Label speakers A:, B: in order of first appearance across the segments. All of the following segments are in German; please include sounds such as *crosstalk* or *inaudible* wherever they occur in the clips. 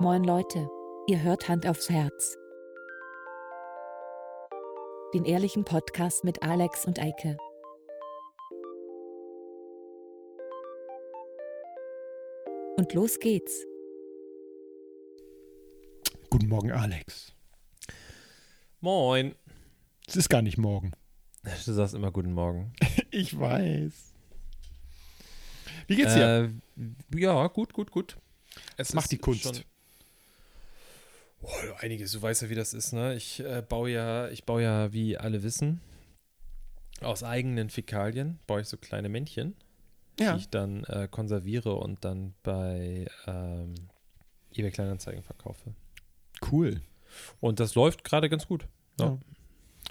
A: Moin Leute, ihr hört Hand aufs Herz. Den ehrlichen Podcast mit Alex und Eike. Und los geht's.
B: Guten Morgen, Alex.
C: Moin.
B: Es ist gar nicht morgen.
C: Du sagst immer guten Morgen. *laughs*
B: Ich weiß. Wie geht's dir?
C: Äh, ja, gut, gut, gut.
B: Es macht die Kunst.
C: Schon, oh, einiges, du weißt ja, wie das ist, ne? Ich äh, baue ja, ich baue ja, wie alle wissen, aus eigenen Fäkalien baue ich so kleine Männchen,
B: ja.
C: die ich dann äh, konserviere und dann bei ähm, eBay Kleinanzeigen verkaufe.
B: Cool.
C: Und das läuft gerade ganz gut. Ja.
B: Ja.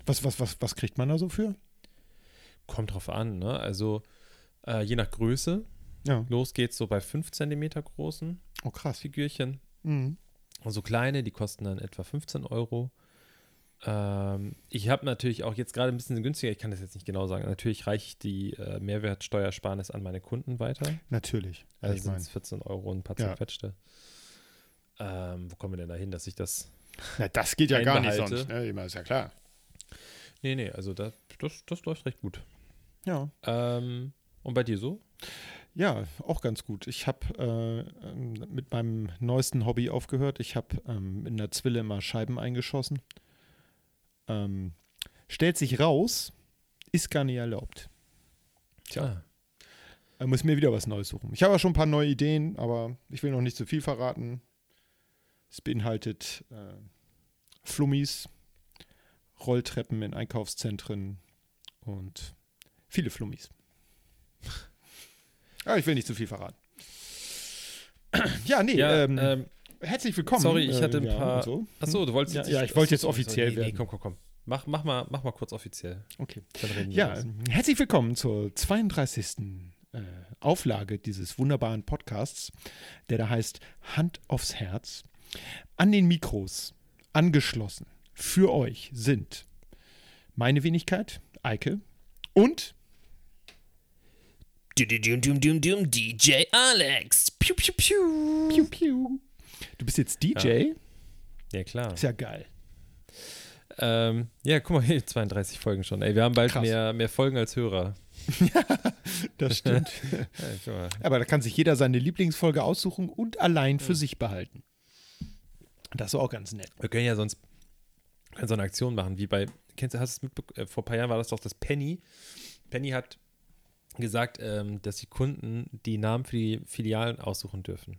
B: Was, was, was, was kriegt man da so für?
C: Kommt drauf an, ne? Also äh, je nach Größe.
B: Ja.
C: Los geht's so bei 5 cm großen
B: Oh, krass.
C: Figürchen.
B: Mhm.
C: So kleine, die kosten dann etwa 15 Euro. Ähm, ich habe natürlich auch jetzt gerade ein bisschen günstiger, ich kann das jetzt nicht genau sagen. Natürlich reiche ich die äh, Mehrwertsteuersparnis an meine Kunden weiter.
B: Natürlich.
C: Also
B: ich
C: sind
B: mein,
C: es 14 Euro und ein paar
B: Ja.
C: zerquetschte. Ähm, wo kommen wir denn da hin, dass ich das.
B: na, das geht ja gar nicht sonst. Ne? Immer ist ja klar.
C: Nee, nee, also das, das, das läuft recht gut.
B: Ja.
C: Ähm, und bei dir so?
B: Ja, auch ganz gut. Ich habe äh, ähm, mit meinem neuesten Hobby aufgehört. Ich habe ähm, in der Zwille immer Scheiben eingeschossen. Ähm, stellt sich raus, ist gar nicht erlaubt. Tja.
C: Ah,
B: Da muss ich mir wieder was Neues suchen. Ich habe ja schon ein paar neue Ideen, aber ich will noch nicht zu viel verraten. Es beinhaltet äh, Flummis, Rolltreppen in Einkaufszentren und viele Flummis. Aber ich will nicht zu viel verraten. Ja, nee,
C: ja,
B: ähm,
C: ähm,
B: herzlich willkommen.
C: sorry, ich hatte ein
B: ja,
C: paar-
B: So.
C: achso, du wolltest
B: Ja,
C: jetzt
B: ja, ich wollte jetzt offiziell.
C: Nee,
B: werden.
C: komm, komm, komm. Mach, mach, mal, mach mal kurz offiziell.
B: Okay.
C: Dann reden wir
B: Ja,
C: los.
B: herzlich willkommen zur 32. Äh, Auflage dieses wunderbaren Podcasts, der da heißt Hand aufs Herz. An den Mikros angeschlossen für euch sind meine Wenigkeit, Eike, und
D: DJ Alex. Piu piu piu.
B: Piu Piu. Du bist jetzt DJ?
C: Ja, klar.
B: Ist ja geil.
C: Ähm, ja, guck mal, hier 32 Folgen schon. Ey, wir haben bald
B: Krass.
C: mehr, mehr Folgen als Hörer.
B: Das *laughs* stimmt.
C: Ja, guck mal.
B: Aber da kann sich jeder seine Lieblingsfolge aussuchen und allein für sich behalten. Das ist auch ganz nett.
C: Wir können ja sonst können so eine Aktion machen, wie bei, kennst du, hast du es mitbekommen, vor ein paar Jahren war das doch das Penny. Penny hat gesagt, ähm, dass die Kunden die Namen für die Filialen aussuchen dürfen.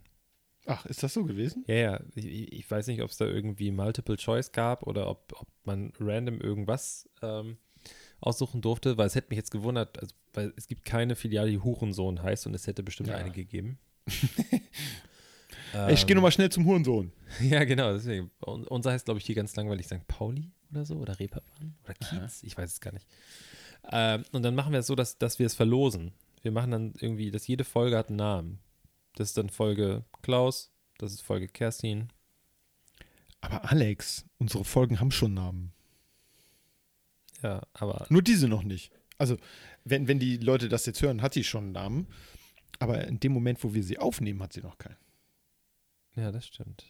B: Ach, ist das so gewesen?
C: Ja, ja, ich, ich weiß nicht, ob es da irgendwie Multiple Choice gab oder ob, ob man random irgendwas ähm, aussuchen durfte, weil es hätte mich jetzt gewundert, also, weil es gibt keine Filiale, die Hurensohn heißt und es hätte bestimmt
B: Ja.
C: eine gegeben. *laughs*
B: Ey, ich gehe nochmal schnell zum Hurensohn. *laughs*
C: Ja, genau, deswegen. Un- Unser heißt, glaube ich, hier ganz langweilig St. Pauli oder so oder Reeperbahn oder Kiez, ich weiß es gar nicht. Ähm, und dann machen wir es so, dass, dass wir es verlosen. Wir machen dann irgendwie, dass jede Folge hat einen Namen. Das ist dann Folge Klaus, das ist Folge Kerstin.
B: Aber Alex, unsere Folgen haben schon Namen.
C: Ja, aber
B: Nur diese noch nicht. Also, wenn, wenn die Leute das jetzt hören, hat sie schon einen Namen. Aber in dem Moment, wo wir sie aufnehmen, hat sie noch keinen.
C: ja, das stimmt.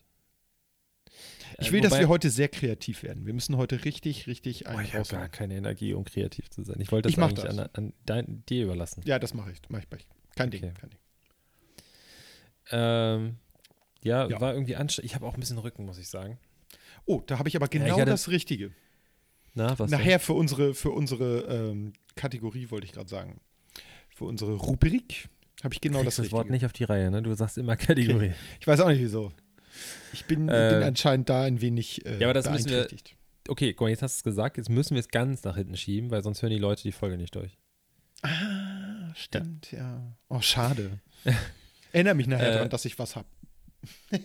B: Ich
C: Äh,
B: will, dass
C: wobei-
B: wir heute sehr kreativ werden. Wir müssen heute richtig, richtig
C: Oh,
B: einen
C: ich habe gar keine Energie, um kreativ zu sein. Ich wollte das
B: Ich
C: eigentlich
B: das.
C: An, an dein, dir überlassen.
B: Ja, das mache ich. Mach ich gleich. Kein Ding.
C: Okay.
B: Kein Ding.
C: Ähm, ja,
B: Ja.
C: war irgendwie anstrengend. Ich habe auch ein bisschen Rücken, muss ich sagen.
B: Oh, da habe ich aber
C: ich
B: genau das Richtige.
C: Na, was denn?
B: Nachher für unsere, für unsere ähm, Kategorie, wollte ich gerade sagen. Für unsere Rubrik habe ich genau das
C: das
B: Richtige.
C: Wort nicht auf die Reihe, ne? Du sagst immer Kategorie.
B: Ich weiß auch nicht wieso. Ich bin,
C: Äh,
B: bin anscheinend da ein wenig äh,
C: ja, aber das müssen wir-
B: beeinträchtigt.
C: Okay, guck mal, jetzt hast du es gesagt, jetzt müssen wir es ganz nach hinten schieben, weil sonst hören die Leute die Folge nicht durch.
B: Ah, stimmt, ja. Oh, schade. *laughs* Erinnere mich nachher
C: Äh,
B: dran, dass ich was habe. *laughs*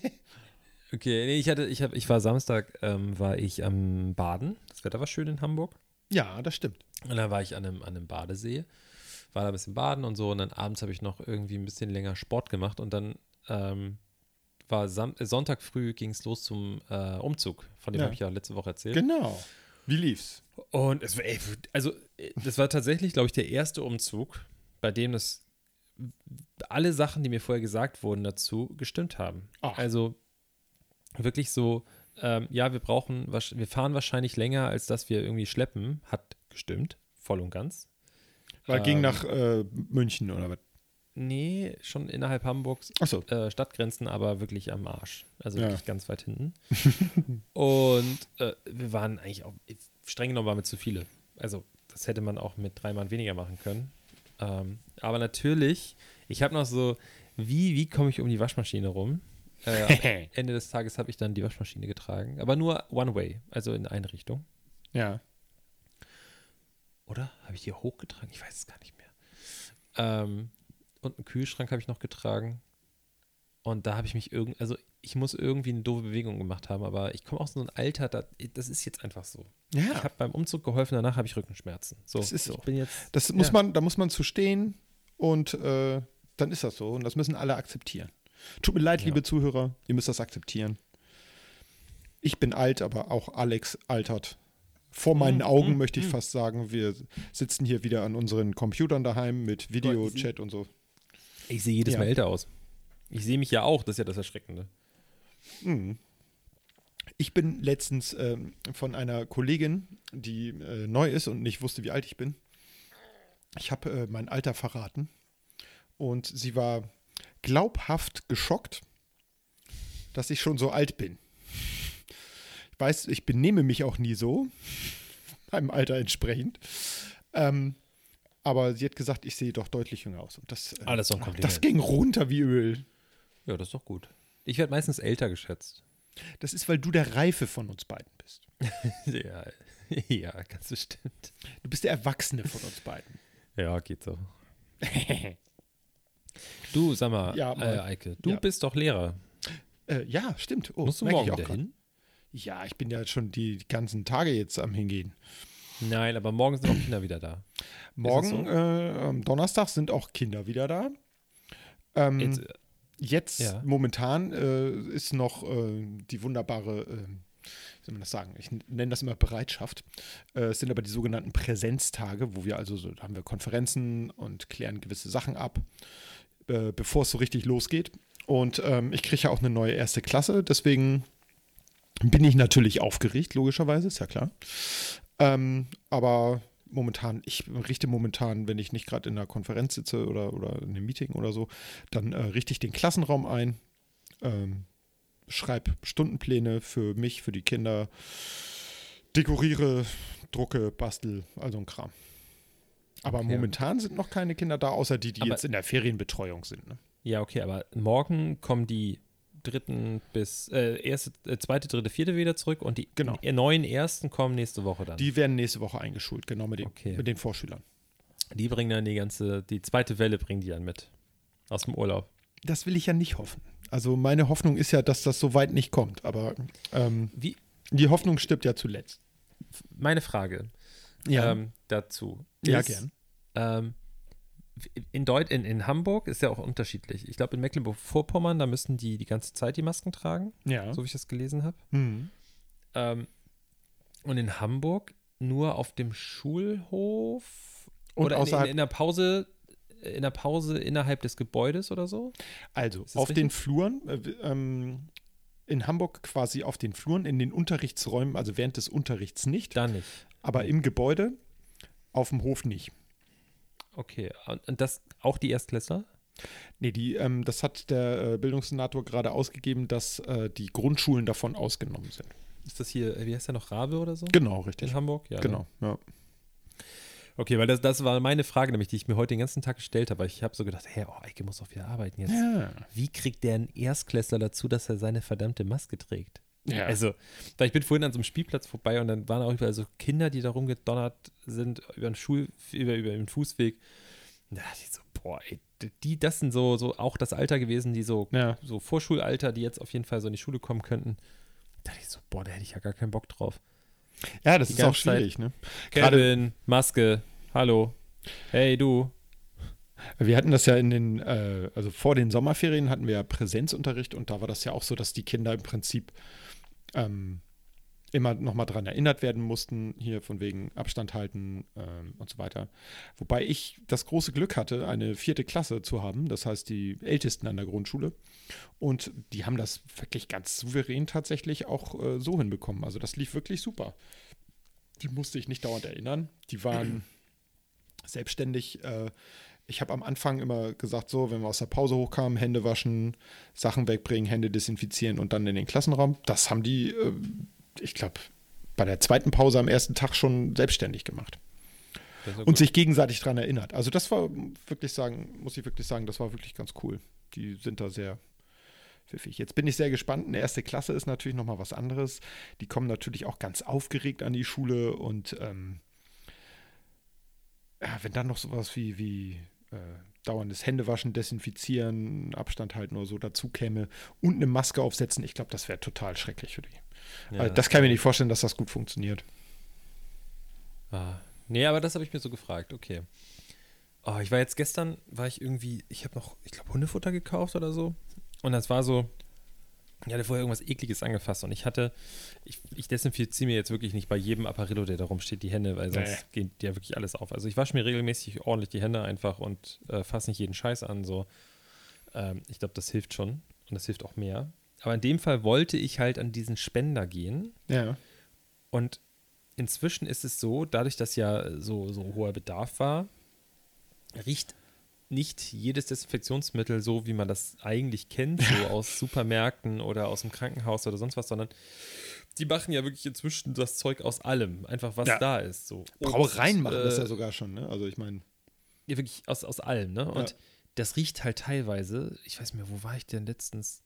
C: Okay, nee, ich hatte, ich habe, ich war Samstag, ähm, war ich am Baden. Das Wetter war schön in Hamburg.
B: Ja, das stimmt.
C: Und dann war ich an einem, an einem Badesee, war da ein bisschen baden und so. Und dann abends habe ich noch irgendwie ein bisschen länger Sport gemacht. Und dann ähm, war Sam äh, Sonntag früh ging es los zum äh, Umzug. Von dem
B: Ja.
C: habe ich ja letzte Woche erzählt.
B: Genau. Wie lief's?
C: Und es war, ey, also, äh, das war tatsächlich, glaube ich, der erste Umzug, bei dem das alle Sachen, die mir vorher gesagt wurden dazu, gestimmt haben.
B: Ach.
C: Also, wirklich so, ähm, ja, wir brauchen, wir fahren wahrscheinlich länger, als dass wir irgendwie schleppen. Hat gestimmt, voll und ganz.
B: Weil ging
C: Ähm,
B: nach äh, München oder was?
C: Nee, schon innerhalb Hamburgs
B: Achso.
C: äh, Stadtgrenzen, aber wirklich am Arsch. Also
B: Ja.
C: wirklich ganz weit hinten. *laughs* und äh, wir waren eigentlich auch, streng genommen waren wir zu viele. Also das hätte man auch mit drei Mann weniger machen können. Ähm, aber natürlich, ich habe noch so, wie, wie komme ich um die Waschmaschine rum? Äh, *laughs* Ende des Tages habe ich dann die Waschmaschine getragen, aber nur one way, also in eine Richtung.
B: Ja.
C: Oder? Habe ich die hochgetragen? Ich weiß es gar nicht mehr. Ähm, und einen Kühlschrank habe ich noch getragen. Und da habe ich mich irgendwie, also ich muss irgendwie eine doofe Bewegung gemacht haben, aber ich komme aus so einem Alter, da, das ist jetzt einfach so. Ich
B: Ja.
C: habe beim Umzug geholfen, danach habe ich Rückenschmerzen. So,
B: Das ist so.
C: Ich bin jetzt,
B: Das muss
C: Ja.
B: man, da muss man zu stehen und äh, dann ist das so. Und das müssen alle akzeptieren. Tut mir leid,
C: Ja.
B: liebe Zuhörer, ihr müsst das akzeptieren. Ich bin alt, aber auch Alex altert. Vor meinen
C: Mm,
B: Augen
C: mm,
B: möchte ich
C: mm.
B: fast sagen, wir sitzen hier wieder an unseren Computern daheim mit Video,
C: Gott,
B: Chat und so.
C: Ich sehe jedes
B: Ja.
C: Mal älter aus. Ich sehe mich ja auch, das ist ja das Erschreckende.
B: Mhm. Ich bin letztens ähm, von einer Kollegin, die äh, neu ist und nicht wusste, wie alt ich bin. Ich habe äh, mein Alter verraten und sie war glaubhaft geschockt, dass ich schon so alt bin. Ich weiß, ich benehme mich auch nie so, *laughs* meinem Alter entsprechend. Ähm, aber sie hat gesagt, ich sehe doch deutlich jünger aus. Und das, äh,
C: Ah, das
B: das ging runter wie Öl.
C: Ja, das ist doch gut. Ich werde meistens älter geschätzt.
B: Das ist, weil du der Reife von uns beiden bist. *laughs*
C: ja, *laughs* ja, ganz bestimmt.
B: Du bist der Erwachsene von uns beiden.
C: Ja, geht so. *laughs* Du, sag mal,
B: Ja,
C: äh. Eike, du
B: Ja.
C: bist doch Lehrer.
B: Äh, ja, stimmt. Oh,
C: Musst du morgen
B: ich auch
C: wieder
B: grad.
C: hin?
B: Ja, ich bin ja schon die ganzen Tage jetzt am Hingehen.
C: Nein, aber morgen sind auch Kinder wieder da.
B: Morgen,
C: so?
B: äh, am Donnerstag, sind auch Kinder wieder da. Ähm,
C: Jetzt,
B: jetzt,
C: ja.
B: momentan äh, ist noch äh, die wunderbare, äh, wie soll man das sagen? Ich nenne das immer Bereitschaft. Äh, es sind aber die sogenannten Präsenztage, wo wir also so, da haben wir Konferenzen und klären gewisse Sachen ab, äh, bevor es so richtig losgeht. Und ähm, ich kriege ja auch eine neue erste Klasse, deswegen bin ich natürlich aufgeregt, logischerweise, ist ja klar. Ähm, aber momentan, ich richte momentan, wenn ich nicht gerade in einer Konferenz sitze oder, oder in einem Meeting oder so, dann äh, richte ich den Klassenraum ein, ähm, schreibe Stundenpläne für mich, für die Kinder, dekoriere, drucke, bastel, also ein Kram. Aber
C: Okay.
B: momentan sind noch keine Kinder da, außer die, die
C: Aber-
B: jetzt in der Ferienbetreuung sind. Ne?
C: ja, okay, aber morgen kommen die dritten bis, äh, erste, äh, zweite, dritte, vierte wieder zurück und die
B: Genau.
C: äh, neuen ersten kommen nächste Woche dann. Die,
B: Die werden nächste Woche eingeschult, genau mit den,
C: Okay.
B: mit den Vorschülern.
C: bringen dann die ganze, die zweite Welle bringen die dann mit. Aus dem Urlaub.
B: Das will ich ja nicht hoffen. Also meine Hoffnung ist ja, dass das so weit nicht kommt, aber ähm,
C: Wie,
B: die Hoffnung stirbt ja zuletzt.
C: meine Frage
B: Ja,
C: ähm, dazu.
B: ja
C: ist,
B: gern.
C: Ähm, in, Deut in, in Hamburg ist ja auch unterschiedlich. Ich glaube, in Mecklenburg-Vorpommern, da müssen die die ganze Zeit die Masken tragen,
B: Ja.
C: so wie ich das gelesen habe.
B: Mhm.
C: Ähm, und in Hamburg nur auf dem Schulhof
B: Und
C: oder in, in, in der Pause in der Pause innerhalb des Gebäudes oder so?
B: also auf den
C: richtig?
B: Fluren, äh, ähm, in Hamburg quasi auf den Fluren, in den Unterrichtsräumen, also während des Unterrichts nicht,
C: Da nicht.
B: aber im Gebäude, auf dem Hof nicht.
C: Okay. Und, das auch die Erstklässler?
B: Nee, die, ähm, das hat der äh, Bildungssenator gerade ausgegeben, dass äh, die Grundschulen davon ausgenommen sind.
C: Ist das hier, wie heißt der noch, Rabe oder so?
B: Genau, richtig.
C: In Hamburg? Ja. Ne?
B: Genau, ja.
C: Okay, weil das, das war meine Frage, nämlich, die ich mir heute den ganzen Tag gestellt habe. Ich habe so gedacht, hey, oh, Eike muss doch wieder arbeiten jetzt.
B: Ja.
C: Wie kriegt der einen Erstklässler dazu, dass er seine verdammte Maske trägt?
B: Ja.
C: Also, da ich bin vorhin an so einem Spielplatz vorbei und dann waren auch überall so Kinder, die da rumgedonnert sind über den Schul, über, über den Fußweg. Und da dachte ich so, boah, ey, die, das sind so, so auch das Alter gewesen, die so,
B: ja.
C: so Vorschulalter, die jetzt auf jeden Fall so in die Schule kommen könnten. Da dachte ich so, boah, da hätte ich ja gar keinen Bock drauf.
B: ja, das
C: Die
B: ist auch
C: ganze Zeit-
B: schwierig, ne? Gerade-
C: Kevin, Maske, hallo. Hey, du.
B: Wir hatten das ja in den, äh, also vor den Sommerferien hatten wir ja Präsenzunterricht und da war das ja auch so, dass die Kinder im Prinzip ähm, immer nochmal dran erinnert werden mussten, hier von wegen Abstand halten ähm, und so weiter. Wobei ich das große Glück hatte, eine vierte Klasse zu haben, das heißt die Ältesten an der Grundschule. Und die haben das wirklich ganz souverän tatsächlich auch äh, so hinbekommen. Also das lief wirklich super. Die musste ich nicht dauernd erinnern. Die waren *clears throat* selbstständig. Äh, ich habe am Anfang immer gesagt, so, wenn wir aus der Pause hochkamen, Hände waschen, Sachen wegbringen, Hände desinfizieren und dann in den Klassenraum. Das haben die, äh, ich glaube, bei der zweiten Pause am ersten Tag schon selbstständig gemacht. Und
C: gut.
B: sich gegenseitig daran erinnert. Also das war wirklich sagen, muss ich wirklich sagen, das war wirklich ganz cool. Die sind da sehr pfiffig. Jetzt bin ich sehr gespannt. Eine erste Klasse ist natürlich nochmal was anderes. Die kommen natürlich auch ganz aufgeregt an die Schule und ähm, ja, wenn dann noch sowas wie, wie äh, dauerndes Händewaschen, Desinfizieren, Abstand halten oder so dazu käme und eine Maske aufsetzen, ich glaube, das wäre total schrecklich für die.
C: Ja,
B: also das kann ich mir nicht vorstellen, dass das gut funktioniert.
C: Ah. Nee, aber das habe ich mir so gefragt, okay. Oh, ich war jetzt gestern, war ich irgendwie, ich habe noch, ich glaube, Hundefutter gekauft oder so. Und das war so, ich hatte vorher irgendwas Ekliges angefasst und ich hatte, ich, ich desinfiziere mir jetzt wirklich nicht bei jedem Apparillo, der da rumsteht, die Hände, weil sonst geht ja wirklich alles auf. Also ich wasche mir regelmäßig ordentlich die Hände einfach und äh, fasse nicht jeden Scheiß an. So. Ähm, ich glaube, das hilft schon und das hilft auch mehr. Aber in dem Fall wollte ich halt an diesen Spender gehen
B: Ja.
C: und inzwischen ist es so, dadurch, dass ja so, so hoher Bedarf war, riecht nicht jedes Desinfektionsmittel so, wie man das eigentlich kennt, so *laughs* aus Supermärkten oder aus dem Krankenhaus oder sonst was, sondern die machen ja wirklich inzwischen das Zeug aus allem, einfach was
B: Ja.
C: da ist. So.
B: Brauereien machen das
C: äh,
B: ja sogar schon, ne? Also ich meine,
C: ja, wirklich aus, aus allem, ne? Und
B: Ja.
C: das riecht halt teilweise, ich weiß nicht mehr, wo war ich denn letztens?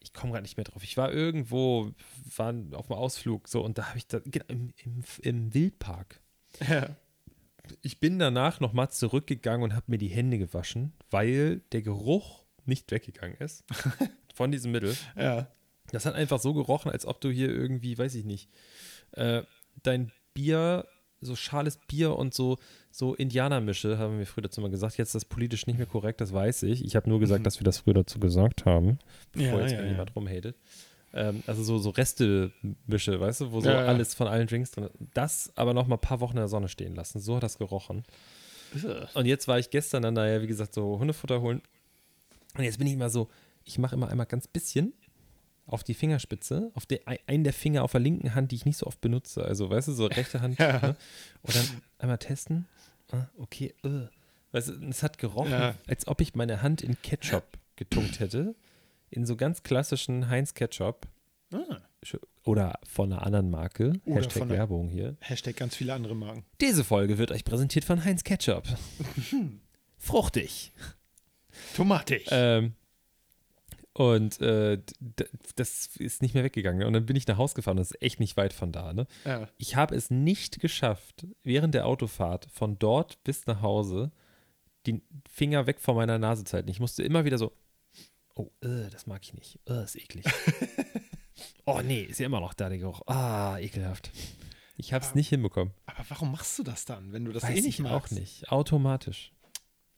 C: Ich komme gerade nicht mehr drauf. Ich war irgendwo, war auf einem Ausflug, so, und da habe ich da, genau, im, im, im Wildpark.
B: ja.
C: Ich bin danach nochmal zurückgegangen und habe mir die Hände gewaschen, weil der Geruch nicht weggegangen ist *laughs* von diesem Mittel.
B: ja.
C: Das hat einfach so gerochen, als ob du hier irgendwie, weiß ich nicht, äh, dein Bier, so schales Bier und so, so Indianermische, haben wir früher dazu mal gesagt. Jetzt ist das politisch nicht mehr korrekt, das weiß ich. Ich habe nur gesagt,
B: Mhm.
C: dass wir das früher dazu gesagt haben, bevor
B: Ja,
C: jetzt
B: ja,
C: irgendjemand rumhatet. Ähm, also so, so Reste-Mische, weißt du, wo so
B: Ja, ja.
C: alles von allen Drinks drin ist. Das aber noch mal ein paar Wochen in der Sonne stehen lassen. So hat das gerochen. Und jetzt war ich gestern dann da ja, wie gesagt, so Hundefutter holen. Und jetzt bin ich immer so, ich mache immer einmal ganz bisschen auf die Fingerspitze, auf der, ein- einen der Finger auf der linken Hand, die ich nicht so oft benutze. Also, weißt du, so rechte Hand. *laughs*
B: Ja.
C: Ne? Und dann einmal testen. Ah, okay, äh. Weißt du, es hat gerochen,
B: Ja.
C: als ob ich meine Hand in Ketchup getunkt hätte. In so ganz klassischen Heinz Ketchup.
B: Ah.
C: Oder von einer anderen Marke.
B: Oder
C: Hashtag
B: einer-
C: Werbung hier.
B: Hashtag ganz viele andere Marken.
C: Diese Folge wird euch präsentiert von Heinz Ketchup. *laughs* Fruchtig.
B: Tomatig.
C: Ähm, und äh, das ist nicht mehr weggegangen. Und dann bin ich nach Hause gefahren. Das ist echt nicht weit von da. Ne?
B: ja.
C: Ich habe es nicht geschafft, während der Autofahrt von dort bis nach Hause die Finger weg von meiner Nase zu halten. Ich musste immer wieder so, oh, äh, das mag ich nicht. Äh, ist eklig. *laughs* oh nee, ist ja immer noch da der Geruch. Ah, ekelhaft. Ich habe es nicht hinbekommen.
B: Aber warum machst du das dann, wenn du das
C: Weiß
B: eh nicht
C: ich auch
B: magst?
C: nicht. Automatisch.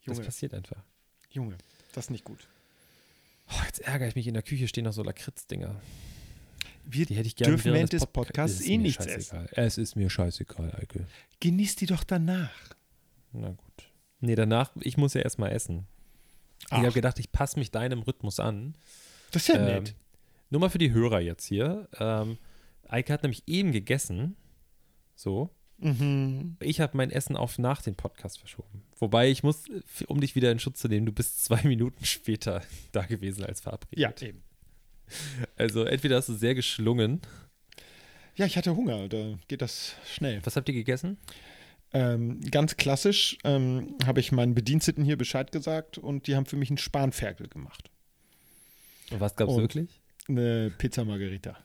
C: Das
B: Junge,
C: passiert einfach.
B: Junge, das ist nicht gut.
C: Oh, jetzt ärgere ich mich. In der Küche stehen noch so Lakritz-Dinger.
B: Wir
C: Die hätte ich gerne
B: dürfen
C: während
B: des
C: Podca-
B: Podcasts
C: Es ist
B: eh
C: mir
B: nichts
C: scheißegal. Es ist mir scheißegal, Eike.
B: Genieß die doch danach.
C: Na gut. Nee, danach, ich muss ja erstmal essen. Ich
B: Ach.
C: habe gedacht, ich passe mich deinem Rhythmus an.
B: Das ist ja
C: Ähm,
B: nett.
C: Nur mal für die Hörer jetzt hier. Ähm, Eike hat nämlich eben gegessen. So.
B: Mhm.
C: Ich habe mein Essen auf nach den Podcast verschoben. Wobei ich muss, um dich wieder in Schutz zu nehmen, du bist zwei *laughs* Minuten später da gewesen als verabredet.
B: Ja, eben.
C: Also entweder hast du sehr geschlungen.
B: Ja, ich hatte Hunger, da geht das schnell.
C: Was habt ihr gegessen?
B: Ähm, ganz klassisch ähm, habe ich meinen Bediensteten hier Bescheid gesagt und die haben für mich einen Spanferkel gemacht.
C: Und was gab es wirklich?
B: Eine Pizza Margherita.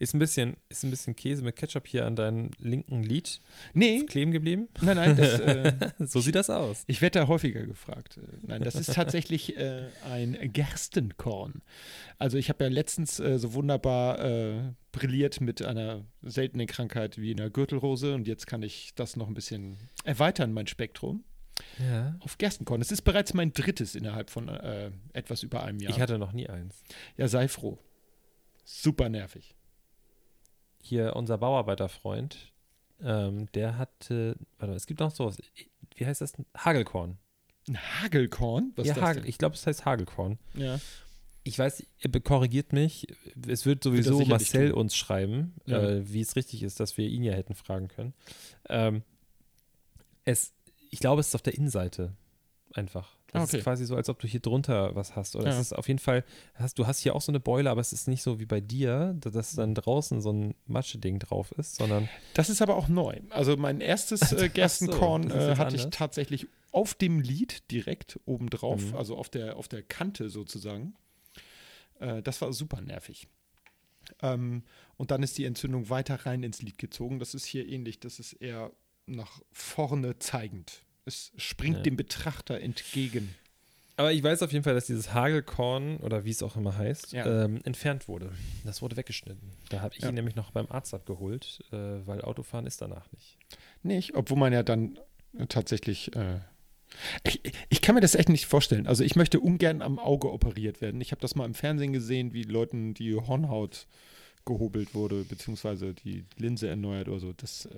C: Ist ein bisschen, ist ein bisschen Käse mit Ketchup hier an deinem linken Lid
B: Nee,
C: kleben geblieben.
B: nein, nein, das, *laughs* äh,
C: So sieht das aus.
B: ich werde da häufiger gefragt. Äh, Nein, das ist tatsächlich äh, ein Gerstenkorn. Also ich habe ja letztens äh, so wunderbar äh, brilliert mit einer seltenen Krankheit wie einer Gürtelrose und jetzt kann ich das noch ein bisschen erweitern, mein Spektrum,
C: Ja.
B: auf Gerstenkorn. Es ist bereits mein drittes innerhalb von äh, etwas über einem Jahr.
C: Ich hatte noch nie eins.
B: Ja, sei froh. Super nervig.
C: Hier unser Bauarbeiterfreund, ähm, der hatte, warte mal, es gibt noch sowas, wie heißt das? Hagelkorn.
B: Ein Hagelkorn? Was
C: ja,
B: ist das
C: Hagel, ich glaube, es heißt Hagelkorn.
B: denn? Ja.
C: Ich weiß, korrigiert mich. Es wird sowieso
B: sicherlich
C: Marcel uns schreiben,
B: Ja.
C: äh, wie es richtig ist, dass wir ihn ja hätten fragen können. Ähm, es, ich glaube, es ist auf der Innenseite einfach. Das
B: okay.
C: ist quasi so, als ob du hier drunter was hast. Oder
B: Ja.
C: es ist auf jeden Fall, hast, du hast hier auch so eine Beule, aber es ist nicht so wie bei dir, da- dass dann draußen so ein Matscheding drauf ist, sondern
B: Das ist aber auch neu. Also mein erstes *laughs* äh, Gerstenkorn
C: ist
B: äh, hatte ich
C: anders.
B: tatsächlich auf dem Lied direkt obendrauf,
C: Mhm.
B: also auf der, auf der Kante sozusagen. Äh, das war super nervig. Ähm, und dann ist die Entzündung weiter rein ins Lied gezogen. Das ist hier ähnlich. Das ist eher nach vorne zeigend. Es springt
C: Ja.
B: dem Betrachter entgegen.
C: Aber ich weiß auf jeden Fall, dass dieses Hagelkorn oder wie es auch immer heißt,
B: Ja.
C: ähm, entfernt wurde. Das wurde weggeschnitten. Da habe ich
B: Ja.
C: ihn nämlich noch beim Arzt abgeholt, äh, weil Autofahren ist danach nicht.
B: Nicht, obwohl man ja dann äh, tatsächlich. Äh, ich, ich kann mir das echt nicht vorstellen. Also ich möchte ungern am Auge operiert werden. Ich habe das mal im Fernsehen gesehen, wie Leuten die Hornhaut gehobelt wurde, beziehungsweise die Linse erneuert oder so. Das äh,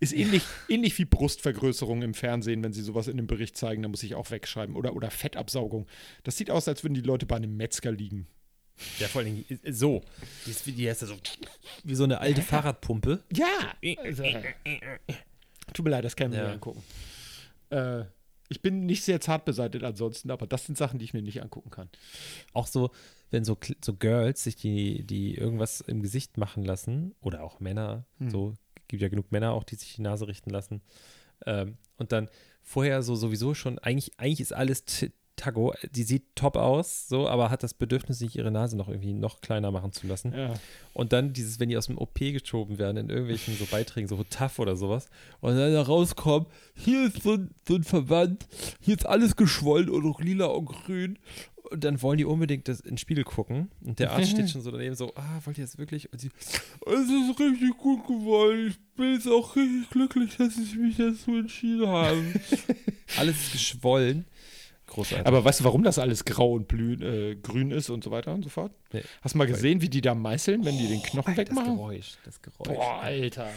B: ist ähnlich, ähnlich wie Brustvergrößerung im Fernsehen, wenn sie sowas in dem Bericht zeigen, da muss ich auch wegschreiben. Oder, oder Fettabsaugung. Das sieht aus, als würden die Leute bei einem Metzger liegen.
C: Ja, vor allem äh, so. Die, ist, wie- die heißt ja so wie so eine alte Fahrradpumpe.
B: Ja! Also, tut mir leid, das kann ich mir
C: Ja.
B: nicht angucken. Äh, ich bin nicht sehr zart beseitigt ansonsten, aber das sind Sachen, die ich mir nicht angucken kann.
C: Auch so, wenn so, so Girls sich die, die irgendwas im Gesicht machen lassen, oder auch Männer,
B: Hm.
C: so, gibt ja genug Männer auch, die sich die Nase richten lassen. Ähm, und dann vorher so sowieso schon, eigentlich, eigentlich ist alles Tago, die sieht top aus, so, aber hat das Bedürfnis, sich ihre Nase noch irgendwie noch kleiner machen zu lassen.
B: Ja.
C: Und dann dieses, wenn die aus dem OP geschoben werden in irgendwelchen so Beiträgen, so tough oder sowas, und dann da rauskommen, hier ist so ein, so ein Verband, hier ist alles geschwollen und auch lila und grün. Und dann wollen die unbedingt das in den Spiegel gucken. Und der Arzt steht *laughs* schon so daneben so, ah, wollt ihr das wirklich? Und sie, es ist richtig gut geworden. Ich bin jetzt auch richtig glücklich, dass ich mich dazu entschieden habe. *laughs* alles ist geschwollen. Großartig.
B: Aber weißt du, warum das alles grau und blü äh, grün ist und so weiter und so fort?
C: Nee.
B: Hast du mal gesehen, wie die da meißeln, wenn die den Knochen
C: das
B: wegmachen?
C: Geräusch, das Geräusch.
B: Boah, Alter.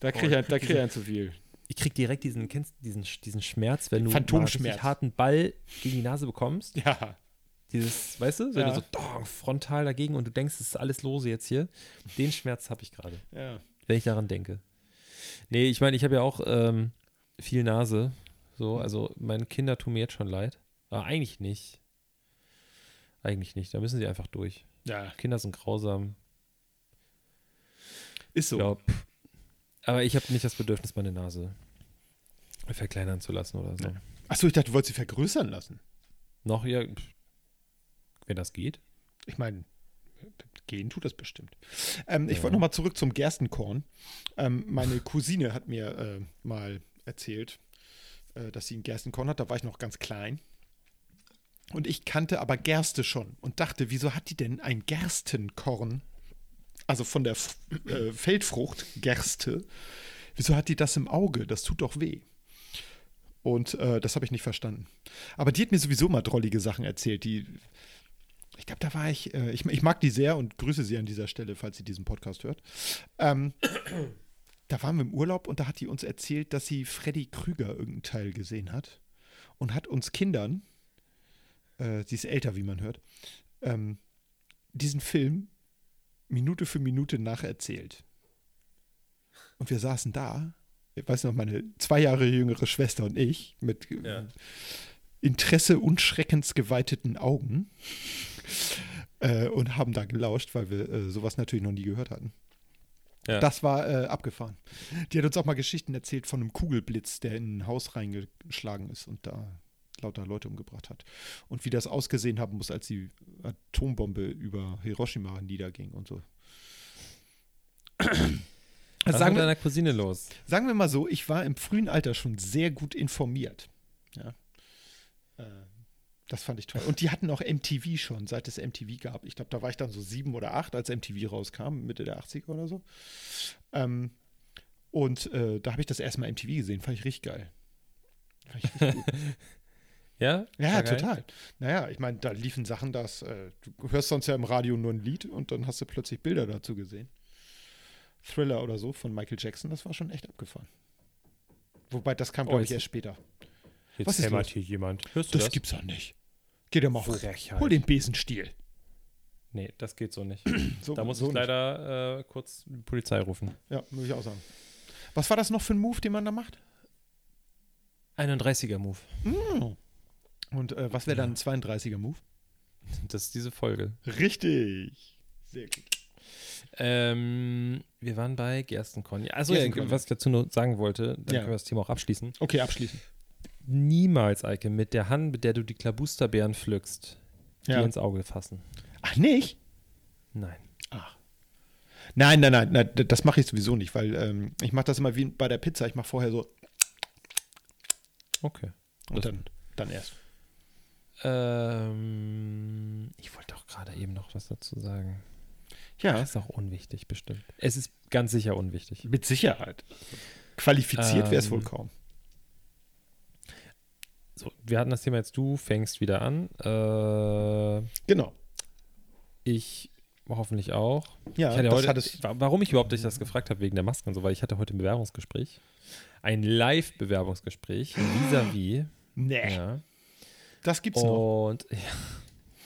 B: Da krieg ich, ja-
C: ich
B: da
C: krieg
B: ich ein zu viel.
C: ich krieg direkt diesen, kennst du diesen, diesen Schmerz, wenn du einen harten Ball gegen die Nase bekommst.
B: Ja.
C: Dieses, weißt du, wenn
B: Ja.
C: du so dong, frontal dagegen und du denkst, es ist alles lose jetzt hier. Den Schmerz habe ich gerade,
B: ja.
C: wenn ich daran denke. Nee, ich meine, ich habe ja auch ähm, viel Nase. So, also meine Kinder tun mir jetzt schon leid. Aber eigentlich nicht. Eigentlich nicht. Da müssen sie einfach durch.
B: Ja,
C: Kinder sind grausam.
B: ist so.
C: Ja, aber ich habe nicht das Bedürfnis, meine Nase verkleinern zu lassen oder so.
B: Achso, ich dachte, du wolltest sie vergrößern lassen.
C: Noch ja, wenn das geht.
B: Ich meine, gehen tut das bestimmt. Ähm, ich
C: Ja.
B: wollte nochmal zurück zum Gerstenkorn. Ähm, meine Cousine hat mir äh, mal erzählt, äh, dass sie ein Gerstenkorn hat. Da war ich noch ganz klein. Und ich kannte aber Gerste schon und dachte, wieso hat die denn ein Gerstenkorn? Also von der F äh, Feldfrucht Gerste. Wieso hat die das im Auge? Das tut doch weh. Und äh, das habe ich nicht verstanden. Aber die hat mir sowieso mal drollige Sachen erzählt, die ich glaube, da war ich, äh, ich, ich mag die sehr und grüße sie an dieser Stelle, falls sie diesen Podcast hört. Ähm, da waren wir im Urlaub und da hat die uns erzählt, dass sie Freddy Krüger irgendeinen Teil gesehen hat und hat uns Kindern, äh, sie ist älter, wie man hört, ähm, diesen Film Minute für Minute nacherzählt. Und wir saßen da, ich weiß noch, meine zwei Jahre jüngere Schwester und ich mit
C: Ja.
B: Interesse und schreckensgeweiteten Augen *laughs* äh, und haben da gelauscht, weil wir äh, sowas natürlich noch nie gehört hatten.
C: Ja.
B: Das war äh, abgefahren. Die hat uns auch mal Geschichten erzählt von einem Kugelblitz, der in ein Haus reingeschlagen ist und da lauter Leute umgebracht hat. Und wie das ausgesehen haben muss, als die Atombombe über Hiroshima niederging und so.
C: Was
B: sagen,
C: mit
B: wir,
C: deiner Cousine los?
B: sagen wir mal so, ich war im frühen Alter schon sehr gut informiert. Ja. Äh, das fand ich toll. Und die hatten auch MTV schon, seit es MTV gab. Ich glaube, da war ich dann so sieben oder acht, als MTV rauskam, Mitte der 80er oder so. Ähm, und äh, da habe ich das erste Mal MTV gesehen, fand ich richtig geil. Fand ich richtig gut. *laughs*
C: Ja?
B: Ja,
C: geil?
B: total. Naja, ich meine, da liefen Sachen, dass äh, du hörst sonst ja im Radio nur ein Lied und dann hast du plötzlich Bilder dazu gesehen. Thriller oder so von Michael Jackson, das war schon echt abgefahren. Wobei, das kam,
C: Oh,
B: glaube ich, erst später.
C: Jetzt
B: Was
C: hämmert hier jemand. Hörst du
B: Das,
C: das?
B: gibt's doch nicht. Geh doch mal hoch.
C: Frechheit.
B: Hol den Besenstiel.
C: Nee, das geht so nicht. *clears throat*
B: So,
C: Da muss
B: so
C: ich leider äh, kurz die Polizei rufen.
B: Ja, muss ich auch sagen. Was war das noch für ein Move, den man da macht?
C: 31er Move.
B: Und äh, was wäre dann ein 32er Move?
C: Das ist diese Folge.
B: Richtig. Sehr gut.
C: Ähm, wir waren bei Gerstenkon. Ja, also,
B: Gerstenkon.
C: ja, was ich dazu nur sagen wollte, dann
B: Ja.
C: können wir das Thema auch abschließen.
B: Okay, abschließen.
C: Niemals, Eike, mit der Hand, mit der du die Klabusterbeeren pflückst,
B: Ja.
C: dir ins Auge fassen.
B: Ach, nicht?
C: Nein.
B: Ach. Nein, nein, nein, nein, das mache ich sowieso nicht, weil ähm, ich mache das immer wie bei der Pizza. Ich mache vorher so
C: Okay.
B: und dann, dann erst.
C: Ähm, ich wollte auch gerade eben noch was dazu sagen.
B: Ja,
C: Das ist auch unwichtig, bestimmt. Es ist ganz sicher unwichtig.
B: mit Sicherheit. Qualifiziert wäre es
C: Ähm,
B: wohl kaum.
C: So, wir hatten das Thema jetzt, du fängst wieder an. Äh,
B: Genau.
C: ich hoffentlich auch.
B: Ja,
C: ich heute,
B: hat es.
C: wa- warum ich überhaupt dich das gefragt habe wegen der Masken und so, weil ich hatte heute ein Bewerbungsgespräch. Ein Live-Bewerbungsgespräch vis-à-vis. *gasps*
B: Nee,
C: Ja.
B: das gibt's noch.
C: Und *laughs* ja,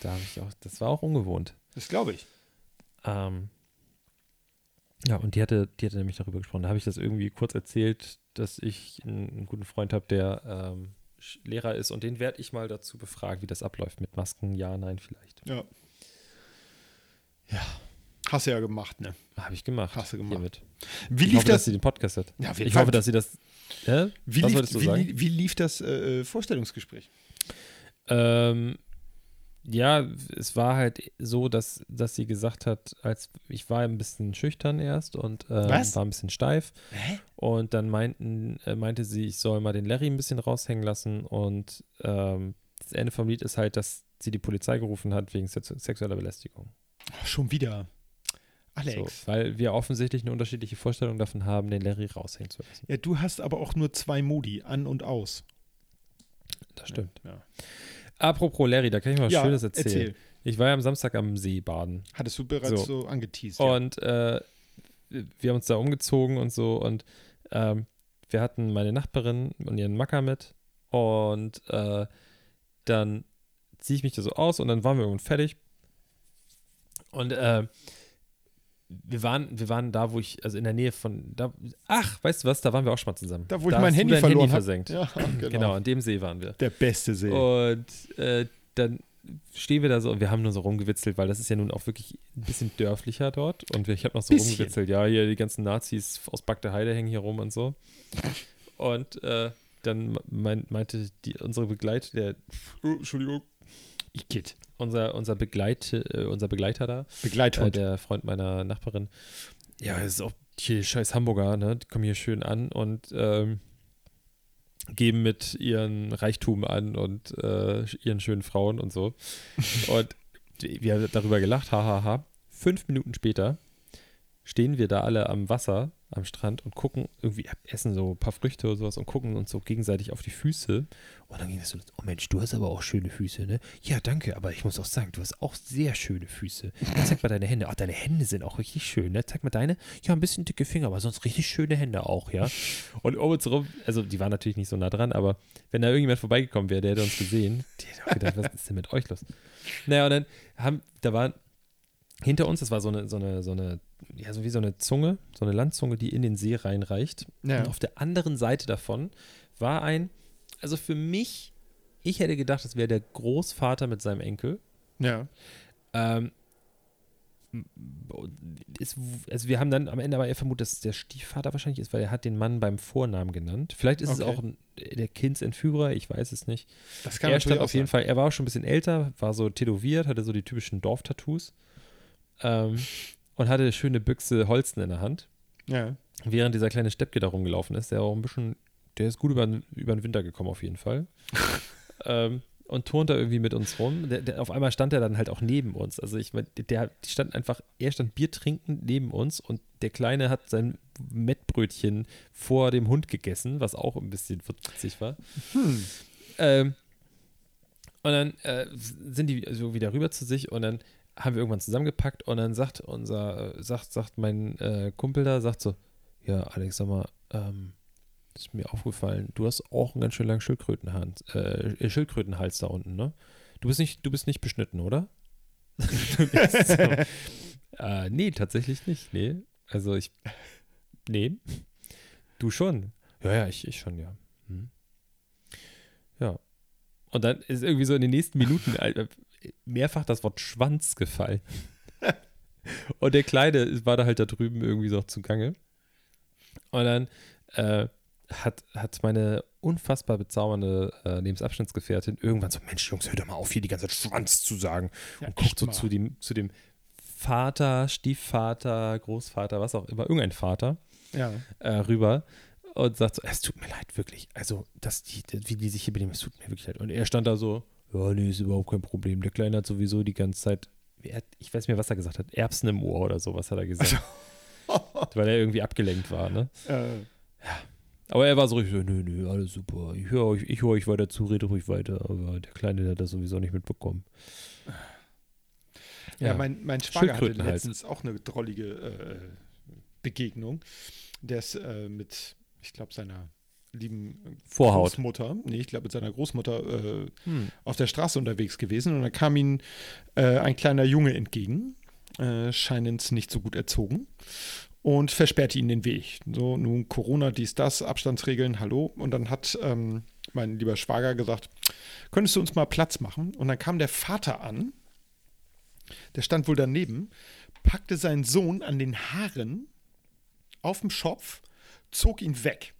C: da habe ich auch, das war auch ungewohnt.
B: Das glaube ich.
C: Ähm, ja, und die hatte, die hatte nämlich darüber gesprochen. Da habe ich das irgendwie kurz erzählt, dass ich einen, einen guten Freund habe, der ähm, Lehrer ist und den werde ich mal dazu befragen, wie das abläuft mit Masken. Ja, nein, vielleicht.
B: Ja.
C: Ja.
B: Hast du ja gemacht, ne?
C: Habe ich gemacht.
B: Hast du gemacht.
C: Hiermit.
B: Wie
C: Ich
B: lief
C: hoffe, dass
B: das?
C: sie den Podcast hat.
B: Ja,
C: Ich hoffe, dass sie das. Hä?
B: Wie
C: Was
B: lief, wie, wie lief das äh, äh, Vorstellungsgespräch?
C: Ähm, ja, es war halt so, dass, dass sie gesagt hat, als ich war ein bisschen schüchtern erst und ähm, war ein bisschen steif.
B: Hä?
C: Und dann meinten, äh, meinte sie, ich soll mal den Larry ein bisschen raushängen lassen. Und ähm, das Ende vom Lied ist halt, dass sie die Polizei gerufen hat wegen sex sexueller Belästigung.
B: Oh, schon wieder.
C: So,
B: Alex.
C: weil wir offensichtlich eine unterschiedliche Vorstellung davon haben, den Larry raushängen zu lassen.
B: Ja, du hast aber auch nur zwei Modi, an und aus.
C: Das stimmt.
B: Ja.
C: Apropos Larry, da kann ich mal was
B: ja,
C: Schönes erzählen.
B: erzähl.
C: Ich war ja am Samstag am See baden.
B: Hattest du bereits
C: So.
B: so, angeteased. ja.
C: Und äh, wir haben uns da umgezogen und so und ähm, wir hatten meine Nachbarin und ihren Macker mit und äh, dann ziehe ich mich da so aus und dann waren wir irgendwann fertig und äh, wir waren, wir waren da, wo ich, also in der Nähe von, da, ach, weißt du was, da waren wir auch schon mal zusammen.
B: Da, wo ich
C: Da
B: mein
C: hast du
B: Handy verloren habe.
C: versenkt.
B: Ja, *clears throat* genau.
C: Genau, an dem See waren wir.
B: Der beste See.
C: Und äh, dann stehen wir da so und wir haben nur so rumgewitzelt, weil das ist ja nun auch wirklich ein bisschen dörflicher dort. Und ich habe noch so
B: Bisschen.
C: rumgewitzelt, ja, hier die ganzen Nazis aus Bagde Heide hängen hier rum und so. Und äh, dann mein, meinte die, unsere Begleit, der, oh, Entschuldigung,
B: Igitt.
C: Unser, unser, Begleit, äh, unser Begleiter da, äh,
B: Begleithund.
C: der Freund meiner Nachbarin, ja, ist auch hier scheiß Hamburger, ne? Die kommen hier schön an und ähm, geben mit ihren Reichtum an und äh, ihren schönen Frauen und so. *laughs* und wir haben darüber gelacht, hahaha. Fünf Minuten später stehen wir da alle am Wasser, am Strand und gucken, irgendwie essen so ein paar Früchte oder sowas und gucken uns so gegenseitig auf die Füße. Und dann ging es so, oh Mensch, du hast aber auch schöne Füße, ne? Ja, danke, aber ich muss auch sagen, du hast auch sehr schöne Füße. Zeig mal deine Hände. Ach, deine Hände sind auch richtig schön, ne? Zeig mal deine. Ja, ein bisschen dicke Finger, aber sonst richtig schöne Hände auch, ja? Und um uns rum, also die waren natürlich nicht so nah dran, aber wenn da irgendjemand vorbeigekommen wäre, der hätte uns gesehen, der hätte auch gedacht, was ist denn mit euch los? Naja, und dann haben, da waren hinter uns, das war so eine, so eine, so eine, ja, so wie so eine Zunge, so eine Landzunge, die in den See reinreicht.
B: Ja.
C: Und auf der anderen Seite davon war ein, also für mich, ich hätte gedacht, das wäre der Großvater mit seinem Enkel.
B: ja.
C: Ähm, ist, also wir haben dann am Ende aber eher vermutet, dass es der Stiefvater wahrscheinlich ist, weil er hat den Mann beim Vornamen genannt. Vielleicht ist es
B: Okay.
C: auch ein, der Kindsentführer, ich weiß es nicht.
B: Das kann
C: er stand auf jeden. Fall, er war auch schon ein bisschen älter, war so tätowiert, hatte so die typischen Dorftattoos ähm, und hatte eine schöne Büchse Holzen in der Hand.
B: Ja.
C: Während dieser kleine Steppke da rumgelaufen ist, der auch ein bisschen, der ist gut über, den- über den Winter gekommen auf jeden Fall. *laughs* ähm, und turnt da irgendwie mit uns rum. Der, der, auf einmal stand er dann halt auch neben uns. Also ich meine, der die stand einfach, er stand Bier trinkend neben uns und der Kleine hat sein Mettbrötchen vor dem Hund gegessen, was auch ein bisschen witzig war.
B: Hm.
C: Ähm, und dann äh, sind die so wieder rüber zu sich und dann haben wir irgendwann zusammengepackt und dann sagt unser, äh, sagt, sagt mein äh, Kumpel da, sagt so, ja, Alex, sag mal, ähm, ist mir aufgefallen, du hast auch einen ganz schön langen Schildkrötenhals, äh, Schildkrötenhals da unten, ne? Du bist nicht, du bist nicht beschnitten, oder? so, *laughs* äh, nee, tatsächlich nicht. Nee. Also ich. Nee. Du schon. Ja, ja, ich, ich schon, ja. Hm. Ja. Und dann ist irgendwie so in den nächsten Minuten mehrfach das Wort Schwanz gefallen. Und der Kleine war da halt da drüben irgendwie so zugange. Und dann äh, hat, hat meine unfassbar bezaubernde äh, Lebensabschnittsgefährtin irgendwann so: Mensch, Jungs, hör doch mal auf, hier die ganze Zeit Schwanz zu sagen.
B: Ja,
C: und guckt so
B: mal.
C: zu dem, zu dem Vater, Stiefvater, Großvater, was auch immer, irgendein Vater
B: Ja.
C: äh, rüber und sagt so, es tut mir leid, wirklich. Also, dass die, wie die sich hier benehmen, es tut mir wirklich leid. Und er stand da so, ja, nee, ist überhaupt kein Problem. Der Kleine hat sowieso die ganze Zeit, hat, ich weiß nicht mehr, was er gesagt hat, Erbsen im Ohr oder sowas hat er gesagt. Weil er irgendwie abgelenkt war, ne? *laughs*
B: Äh,
C: Aber er war so richtig so, nö, nö, alles super. Ich höre euch, ich höre euch weiter zu, rede ruhig weiter. Aber der Kleine der hat das sowieso nicht mitbekommen.
B: Ja, mein, mein Schwager hatte letztens auch eine drollige äh, Begegnung. Der ist äh, mit, ich glaube, seiner lieben
C: Vorhaut.
B: Großmutter, nee, ich glaube mit seiner Großmutter äh,
C: Hm.
B: auf der Straße unterwegs gewesen und da kam ihm äh, ein kleiner Junge entgegen, äh, scheinend nicht so gut erzogen und versperrte ihm den Weg. So, nun Corona, dies, das, Abstandsregeln, hallo. Und dann hat ähm, mein lieber Schwager gesagt, könntest du uns mal Platz machen? Und dann kam der Vater an, der stand wohl daneben, packte seinen Sohn an den Haaren auf dem Schopf, zog ihn weg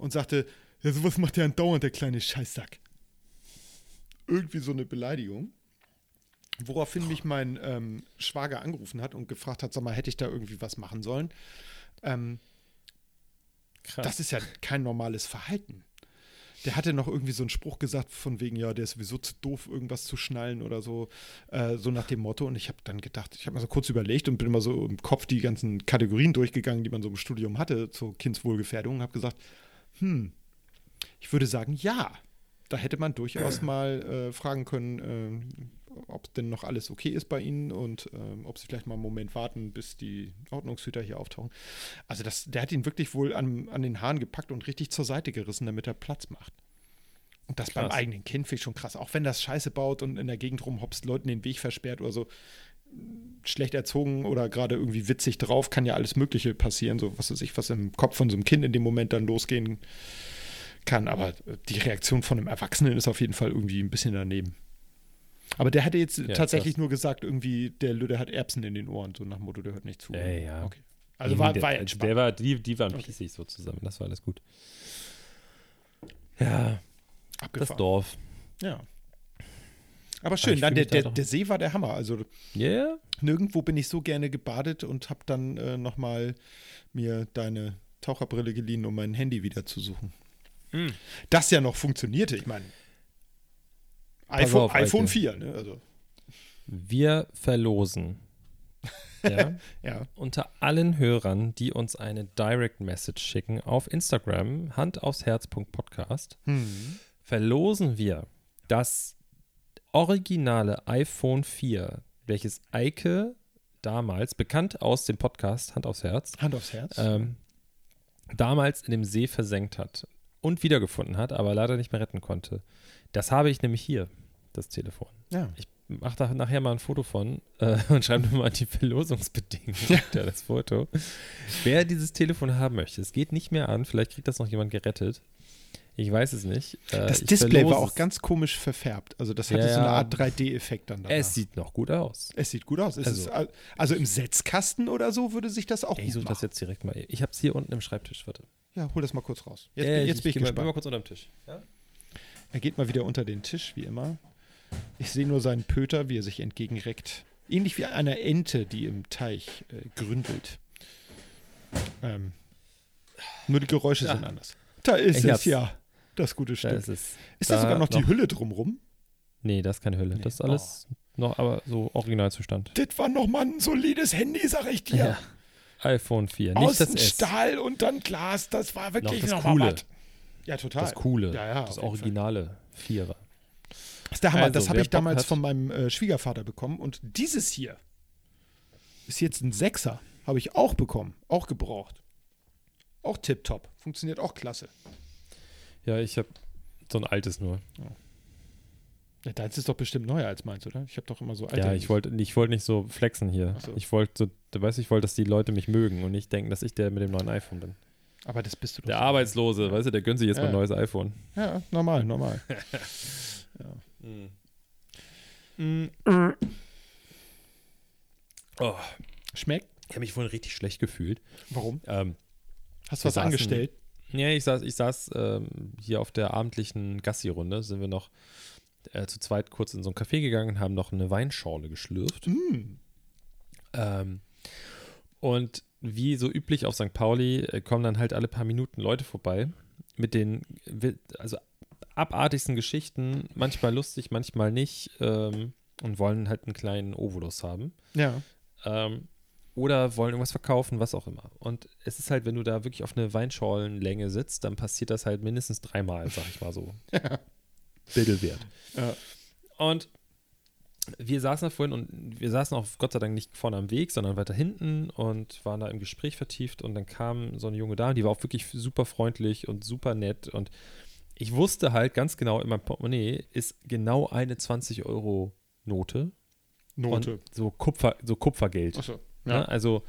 B: und sagte, ja, sowas macht ja andauernd der kleine Scheißsack. Irgendwie so eine Beleidigung. Woraufhin mich mein ähm, Schwager angerufen hat und gefragt hat, sag mal, hätte ich da irgendwie was machen sollen? Ähm,
C: Krass.
B: das ist ja kein normales Verhalten. Der hatte noch irgendwie so einen Spruch gesagt, von wegen, ja, der ist sowieso zu doof, irgendwas zu schnallen oder so, äh, so nach dem Motto. Und ich habe dann gedacht, ich habe mir so kurz überlegt und bin mal so im Kopf die ganzen Kategorien durchgegangen, die man so im Studium hatte zur Kindswohlgefährdung und habe gesagt, hm, ich würde sagen, ja. Da hätte man durchaus *clears throat* mal äh, fragen können, äh, ob denn noch alles okay ist bei Ihnen und ähm, ob Sie vielleicht mal einen Moment warten, bis die Ordnungshüter hier auftauchen. Also das, der hat ihn wirklich wohl an, an den Haaren gepackt und richtig zur Seite gerissen, damit er Platz macht. Und das beim
C: Krass.
B: eigenen Kind finde ich schon krass. Auch wenn das Scheiße baut und in der Gegend rumhopst, Leuten den Weg versperrt oder so. Schlecht erzogen oder gerade irgendwie witzig drauf, kann ja alles Mögliche passieren. So, was weiß ich, was im Kopf von so einem Kind in dem Moment dann losgehen kann. Aber die Reaktion von einem Erwachsenen ist auf jeden Fall irgendwie ein bisschen daneben. Aber der hatte jetzt tatsächlich
C: krass.
B: nur gesagt, irgendwie, der Lüde hat Erbsen in den Ohren, so nach dem Motto, der hört nicht zu.
C: Ja, ja.
B: Okay. Also war,
C: der,
B: war
C: der
B: entspannt.
C: war, die, die waren
B: Okay.
C: pießig so zusammen. Das war alles gut. Ja, das
B: abgefahren.
C: Dorf.
B: Ja. Aber schön,
C: ich
B: nein,
C: fühl
B: der, der, der See war der Hammer. Also
C: yeah.
B: nirgendwo bin ich so gerne gebadet und habe dann äh, nochmal mir deine Taucherbrille geliehen, um mein Handy wieder zu suchen.
C: Hm.
B: Das ja noch funktionierte. Ich meine, iPhone,
C: auf,
B: iPhone
C: Eike.
B: 4, ne? Also,
C: wir verlosen. Ja, *laughs*
B: ja.
C: unter allen Hörern, die uns eine Direct Message schicken auf Instagram, handaufsherz.podcast,
B: Hm.
C: verlosen wir das originale iPhone 4, welches Eike damals, bekannt aus dem Podcast Hand aufs Herz,
B: Hand aufs Herz.
C: ähm, damals in dem See versenkt hat und wiedergefunden hat, aber leider nicht mehr retten konnte. Das habe ich nämlich hier, das Telefon.
B: ja.
C: Ich mache da nachher mal ein Foto von äh, *laughs* und schreibe nochmal die Verlosungsbedingungen unter das Foto. Wer dieses Telefon haben möchte, es geht nicht mehr an, vielleicht kriegt das noch jemand gerettet. Ich weiß es nicht. Äh,
B: Das
C: ich
B: Display war auch ganz komisch verfärbt. Also das hatte
C: Ja,
B: so eine. Art 3D-Effekt dann danach.
C: Es sieht noch gut aus.
B: Es sieht gut aus.
C: Also-
B: ist, al- also im Setzkasten oder so würde sich das auch
C: Ich
B: gut
C: suche das jetzt direkt mal. Ich habe es hier unten im Schreibtisch. Warte.
B: Ja, hol das mal kurz raus. Jetzt,
C: Äh,
B: jetzt bin ich
C: geh mal, bin
B: gespannt.
C: mal kurz unter dem Tisch. Ja?
B: Er geht mal wieder unter den Tisch, wie immer. Ich sehe nur seinen Pöter, wie er sich entgegenreckt. Ähnlich wie einer Ente, die im Teich äh, gründelt. Ähm, nur die Geräusche
C: Ja.
B: sind anders. Da ist
C: Ich
B: es
C: hab's.
B: ja. Das gute
C: Da
B: Stück.
C: ist es.
B: ist da
C: da
B: sogar noch, die
C: noch-
B: Hülle drumrum?
C: Nee, das ist keine Hülle.
B: Nee.
C: Das ist alles noch, aber so Originalzustand.
B: Das war nochmal ein solides Handy, sag ich dir.
C: iPhone 4. Nicht das
B: Außen
C: S.
B: Stahl und dann Glas. Das war wirklich
C: das
B: noch
C: Coole.
B: Ja, total.
C: Das coole.
B: Ja, ja,
C: das
B: jeden Fall.
C: originale Vierer.
B: Das ist der Hammer.
C: Also,
B: das habe ich
C: Bock
B: damals
C: hat-
B: von meinem äh, Schwiegervater bekommen. Und dieses hier ist jetzt ein Sechser. Habe ich auch bekommen. Auch gebraucht. Auch tipptopp. Funktioniert auch klasse.
C: Ja, ich habe so ein altes nur.
B: Ja, deins ist doch bestimmt neuer als meins, oder? Ich habe doch immer so alte.
C: Ja, ich wollte ich wollte nicht so flexen hier.
B: So.
C: Ich wollte so, du weißt, ich wollte, dass die Leute mich mögen und nicht denken, dass ich der mit dem neuen iPhone bin.
B: Aber das bist du doch.
C: Der
B: schon.
C: Arbeitslose, weißt du, der gönnt sich jetzt mal
B: Ja.
C: ein neues iPhone.
B: Ja, normal, normal. *laughs*
C: Oh,
B: Schmeckt?
C: ich habe mich vorhin richtig schlecht gefühlt.
B: Warum?
C: Ähm,
B: Hast du was angestellt?
C: Ja, ich saß, ich saß ähm, hier auf der abendlichen Gassi-Runde, sind wir noch äh, zu zweit kurz in so ein Café gegangen und haben noch eine Weinschorle geschlürft.
B: Mm.
C: Ähm, und wie so üblich auf St. Pauli äh, kommen dann halt alle paar Minuten Leute vorbei mit den, also abartigsten Geschichten, manchmal lustig, manchmal nicht ähm, und wollen halt einen kleinen Ovolus haben.
B: Ja.
C: Ähm, oder wollen irgendwas verkaufen, was auch immer. Und es ist halt, wenn du da wirklich auf eine Weinscholenlänge sitzt, dann passiert das halt mindestens dreimal, sag ich mal so. *laughs* Bittelwert.
B: Ja.
C: Und wir saßen da vorhin und wir saßen auch Gott sei Dank nicht vorne am Weg, sondern weiter hinten und waren da im Gespräch vertieft und dann kam so eine junge Dame, die war auch wirklich super freundlich und super nett und ich wusste halt ganz genau, in meinem Portemonnaie ist genau eine 20-Euro-Note
B: Note.
C: und so, Kupfer, so Kupfergeld.
B: Achso.
C: Ne?
B: Ja.
C: Also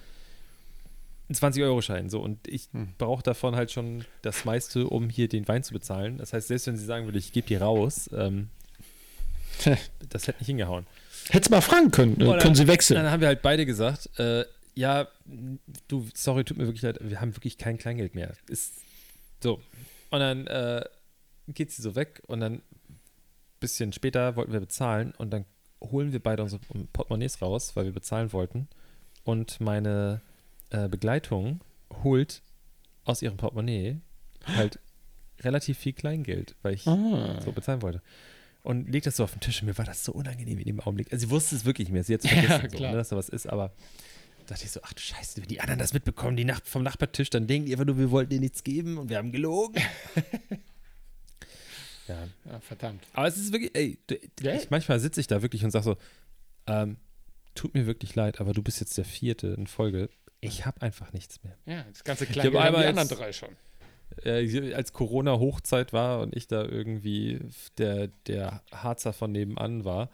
C: ein 20-Euro-Schein. So, und ich
B: Hm.
C: brauche davon halt schon das meiste, um hier den Wein zu bezahlen. Das heißt, selbst wenn sie sagen würde, ich gebe die raus, ähm, *laughs* das hätte nicht hingehauen.
B: Hättest mal fragen können. äh,
C: Oder-
B: können Sie wechseln?
C: Dann haben wir halt beide gesagt, äh, ja, du, sorry, tut mir wirklich leid, wir haben wirklich kein Kleingeld mehr. Ist so. Und dann äh, geht sie so weg und dann ein bisschen später wollten wir bezahlen und dann holen wir beide unsere Portemonnaies raus, weil wir bezahlen wollten. Und meine äh, Begleitung holt aus ihrem Portemonnaie halt relativ viel Kleingeld, weil ich
B: Ah.
C: so bezahlen wollte. Und legt das so auf den Tisch und mir war das so unangenehm in dem Augenblick. Also sie wusste es wirklich nicht mehr. Sie hat es *laughs*
B: Ja,
C: vergessen, so,
B: klar.
C: ne, dass da was ist, aber dachte ich so, ach du Scheiße, wenn die anderen das mitbekommen, die Nach vom Nachbartisch, dann denken die einfach nur, wir wollten dir nichts geben und wir haben gelogen. *laughs* ja.
B: Ja, verdammt.
C: Aber es ist wirklich, ey, du,
B: Ja.
C: ich, manchmal sitze ich da wirklich und sage so, ähm, tut mir wirklich leid, aber du bist jetzt der vierte in Folge. Ich habe einfach nichts mehr.
B: Ja, das ganze
C: hab
B: Kleingeld haben die anderen
C: jetzt-
B: drei schon.
C: äh, als Corona-Hochzeit war und ich da irgendwie der, der Harzer von nebenan war,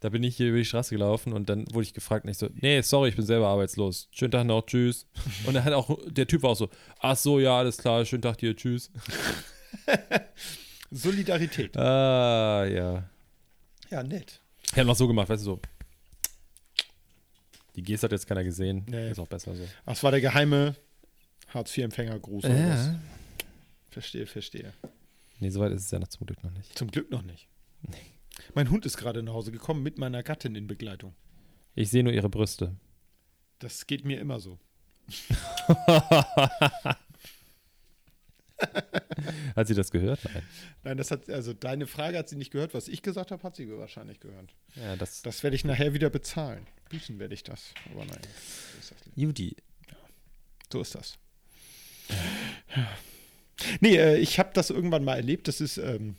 C: da bin ich hier über die Straße gelaufen und dann wurde ich gefragt und ich so, nee, sorry, ich bin selber arbeitslos. Schönen Tag noch, tschüss. *laughs* Und dann hat auch, der Typ war auch so, ach so, ja, alles klar, schönen Tag dir, tschüss. *laughs*
B: Solidarität.
C: Ah, ja.
B: Ja, nett.
C: Ich habe noch so gemacht, weißt du, so. Die Geste hat jetzt keiner gesehen.
B: Nee.
C: Ist auch besser so.
B: Das war der geheime Hartz-IV-Empfängergruß. oder was? Verstehe, verstehe.
C: Nee, soweit ist es ja noch zum Glück noch nicht.
B: Zum Glück noch nicht. Mein Hund ist gerade nach Hause gekommen mit meiner Gattin in Begleitung.
C: Ich sehe nur ihre Brüste.
B: Das geht mir immer so. *laughs* *laughs*
C: Hat sie das gehört? Nein.
B: Nein, das hat, also deine Frage hat sie nicht gehört. Was ich gesagt habe, hat sie wahrscheinlich gehört.
C: Ja, das.
B: Das werde ich nachher wieder bezahlen. Büßen werde ich das. Aber nein, so.
C: Judy.
B: So ist das. Nee, äh, ich habe das irgendwann mal erlebt. Das ist ähm,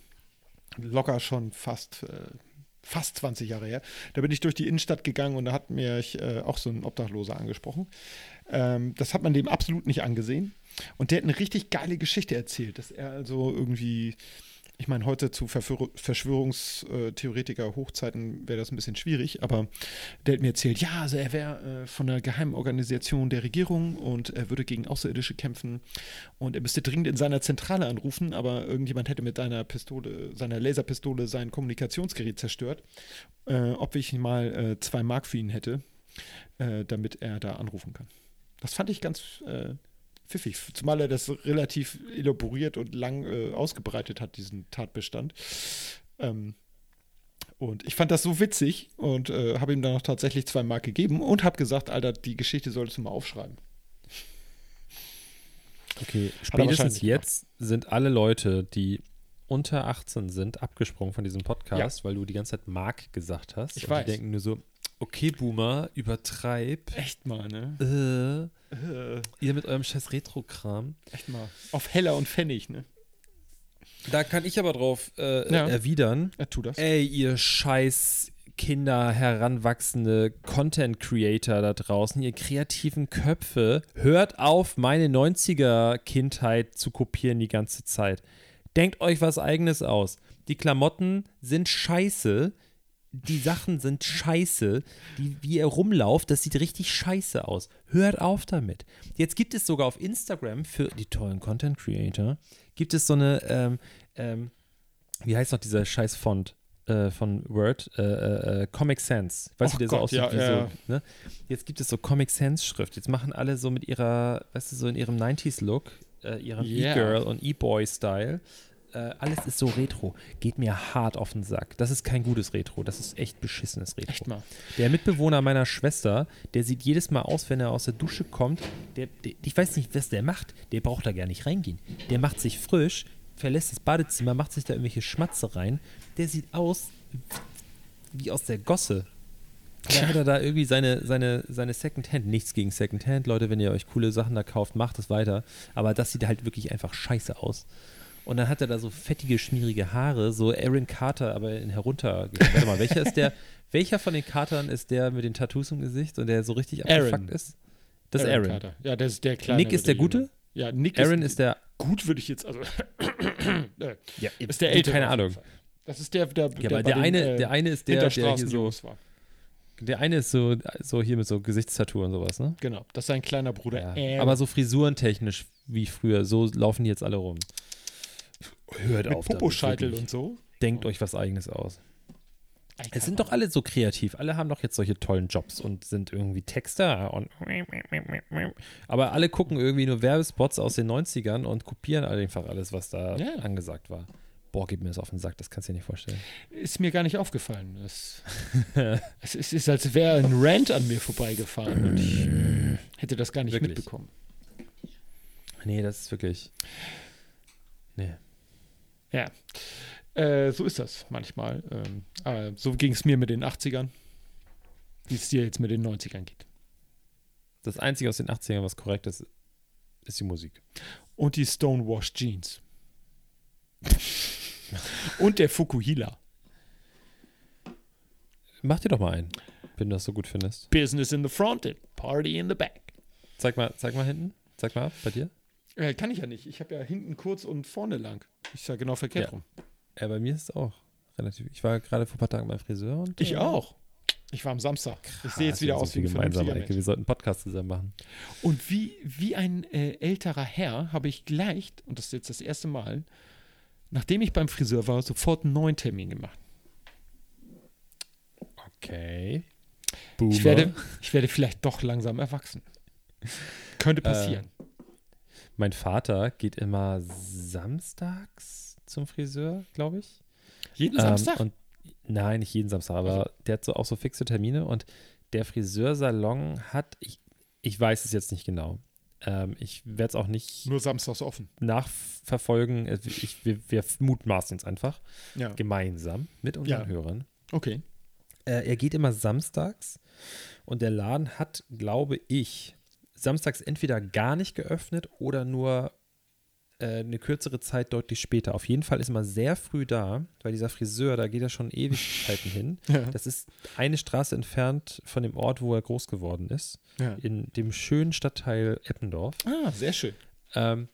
B: locker schon fast, äh, fast 20 Jahre her. Da bin ich durch die Innenstadt gegangen und da hat mir äh, auch so ein Obdachloser angesprochen. Ähm, das hat man dem absolut nicht angesehen. Und der hat eine richtig geile Geschichte erzählt, dass er also irgendwie, ich meine, heute zu Verschwörungstheoretiker Hochzeiten wäre das ein bisschen schwierig, aber der hat mir erzählt, ja, also er wäre äh, von einer geheimen Organisation der Regierung und er würde gegen Außerirdische kämpfen und er müsste dringend in seiner Zentrale anrufen, aber irgendjemand hätte mit seiner Pistole, seiner Laserpistole sein Kommunikationsgerät zerstört, äh, ob ich mal äh, zwei Mark für ihn hätte, äh, damit er da anrufen kann. Das fand ich ganz äh, pfiffig, zumal er das relativ elaboriert und lang äh, ausgebreitet hat, diesen Tatbestand. Ähm, und ich fand das so witzig und äh, habe ihm dann auch tatsächlich zwei Mark gegeben und habe gesagt, Alter, die Geschichte solltest du mal aufschreiben.
C: Okay, spätestens jetzt sind alle Leute, die unter 18 sind, abgesprungen von diesem Podcast, weil du die ganze Zeit Mark gesagt hast.
B: Ich
C: und
B: weiß.
C: Die denken nur so, okay, Boomer, übertreib.
B: Echt mal, ne?
C: Äh,
B: Äh,
C: ihr mit eurem scheiß Retro-Kram.
B: echt mal. Auf Heller und Pfennig, ne?
C: Da kann ich aber drauf äh,
B: Ja.
C: erwidern.
B: Ja, tu das.
C: Ey, ihr scheiß Kinder, heranwachsende Content Creator da draußen, ihr kreativen Köpfe, hört auf, meine 90er Kindheit zu kopieren die ganze Zeit. Denkt euch was eigenes aus. Die Klamotten sind scheiße. Die Sachen sind scheiße. Die, wie ihr rumlauft, das sieht richtig scheiße aus. Hört auf damit. Jetzt gibt es sogar auf Instagram für die tollen Content Creator, gibt es so eine, ähm, ähm, wie heißt noch dieser scheiß Font äh, von Word? Äh, äh, äh, Comic Sans. Weißt
B: Och
C: du, der so aussieht
B: ja,
C: wie
B: ja.
C: so, ne? Jetzt gibt es so Comic Sans Schrift. Jetzt machen alle so mit ihrer, weißt du, so in ihrem 90s Look, äh, ihrem
B: Yeah.
C: E-Girl und E-Boy-Style. Äh, alles ist so retro. Geht mir hart auf den Sack. Das ist kein gutes Retro. Das ist echt beschissenes Retro.
B: Echt mal.
C: Der Mitbewohner meiner Schwester, der sieht jedes Mal aus, wenn er aus der Dusche kommt. Der, der, ich weiß nicht, was der macht. Der braucht da gar nicht reingehen. Der macht sich frisch, verlässt das Badezimmer, macht sich da irgendwelche Schmatze rein. Der sieht aus wie aus der Gosse. Da hat er da irgendwie seine, seine, seine Secondhand. Nichts gegen Secondhand, Leute, wenn ihr euch coole Sachen da kauft, macht es weiter. Aber das sieht halt wirklich einfach scheiße aus. Und dann hat er da so fettige, schmierige Haare, so Aaron Carter, aber in herunter. Warte mal, welcher ist der, *laughs* welcher von den Cartern ist der mit den Tattoos im Gesicht und der so richtig
B: Aaron.
C: abgefuckt ist? Das ist Aaron.
B: Carter. Ja, das ist der kleine.
C: Nick ist der Gute?
B: Junge. Ja, Nick
C: Aaron
B: ist,
C: ist der.
B: gut, würde ich jetzt, also *clears throat* äh,
C: Ja,
B: ist der ältere.
C: keine Ahnung.
B: Das ist der, der,
C: Ja, der
B: den,
C: eine,
B: äh,
C: der eine ist der, der hier so.
B: War.
C: Der eine ist so, so hier mit so Gesichtstattoo und sowas, ne?
B: Genau, das ist sein kleiner Bruder.
C: Ja.
B: Aaron.
C: Aber so frisurentechnisch wie früher, so laufen die jetzt alle rum. Hört
B: mit
C: auf.
B: Poposcheitel und so.
C: Denkt euch was Eigenes aus. Es sind doch alle so kreativ. Alle haben doch jetzt solche tollen Jobs und sind irgendwie Texter und aber alle gucken irgendwie nur Werbespots aus den 90ern und kopieren einfach alles, was da
B: Ja.
C: angesagt war. Boah, gib mir das auf den Sack, das kannst du dir nicht vorstellen.
B: Ist mir gar nicht aufgefallen. Es, *laughs* es, ist, es ist, als wäre ein Rant an mir vorbeigefahren und ich hätte das gar nicht
C: Wirklich.
B: mitbekommen.
C: Nee, das ist wirklich. Nee.
B: Ja. Äh, so ist das manchmal. Ähm, aber so ging es mir mit den 80ern, wie es dir jetzt mit den 90ern geht.
C: Das Einzige aus den 80ern, was korrekt ist, ist die Musik.
B: Und die Stonewashed Jeans. Und der Fukuhila.
C: Mach dir doch mal einen, wenn du das so gut findest.
B: Business in the front and party in the back.
C: Zeig mal, zeig mal hinten. Zeig mal bei dir.
B: Äh, kann ich ja nicht. Ich habe ja hinten kurz und vorne lang. Ist ja genau verkehrt
C: Ja.
B: rum.
C: Ja, bei mir ist es auch relativ. Ich war gerade vor ein paar Tagen beim Friseur und.
B: Ich
C: äh,
B: auch. Ich war am Samstag. ich sehe jetzt wieder aus wie ein
C: viel gemeinsam,
B: vernünftiger
C: Eike.
B: Mensch.
C: Wir sollten einen Podcast zusammen machen.
B: Und wie, wie ein äh, älterer Herr habe ich gleich, und das ist jetzt das erste Mal, nachdem ich beim Friseur war, sofort einen neuen Termin gemacht.
C: Okay.
B: Ich werde, ich werde vielleicht doch langsam erwachsen. Könnte passieren.
C: Mein Vater geht immer samstags zum Friseur, glaube ich.
B: Jeden
C: Ähm,
B: Samstag?
C: und, nein, nicht jeden Samstag, aber der hat so auch so fixe Termine und der Friseursalon hat, ich, ich weiß es jetzt nicht genau. Ähm, ich werde es auch nicht
B: Nur samstags offen.
C: nachverfolgen. Also Ich, wir, wir mutmaßen jetzt einfach
B: Ja.
C: gemeinsam mit unseren
B: Ja.
C: Hörern.
B: Okay.
C: Äh, er geht immer samstags und der Laden hat, glaube ich, samstags entweder gar nicht geöffnet oder nur äh, eine kürzere Zeit deutlich später. Auf jeden Fall ist man sehr früh da, weil dieser Friseur, da geht er schon Ewigkeiten hin. *laughs*
B: Ja.
C: Das ist eine Straße entfernt von dem Ort, wo er groß geworden ist,
B: ja.
C: in dem schönen Stadtteil Eppendorf.
B: Ah, sehr schön.
C: Ähm,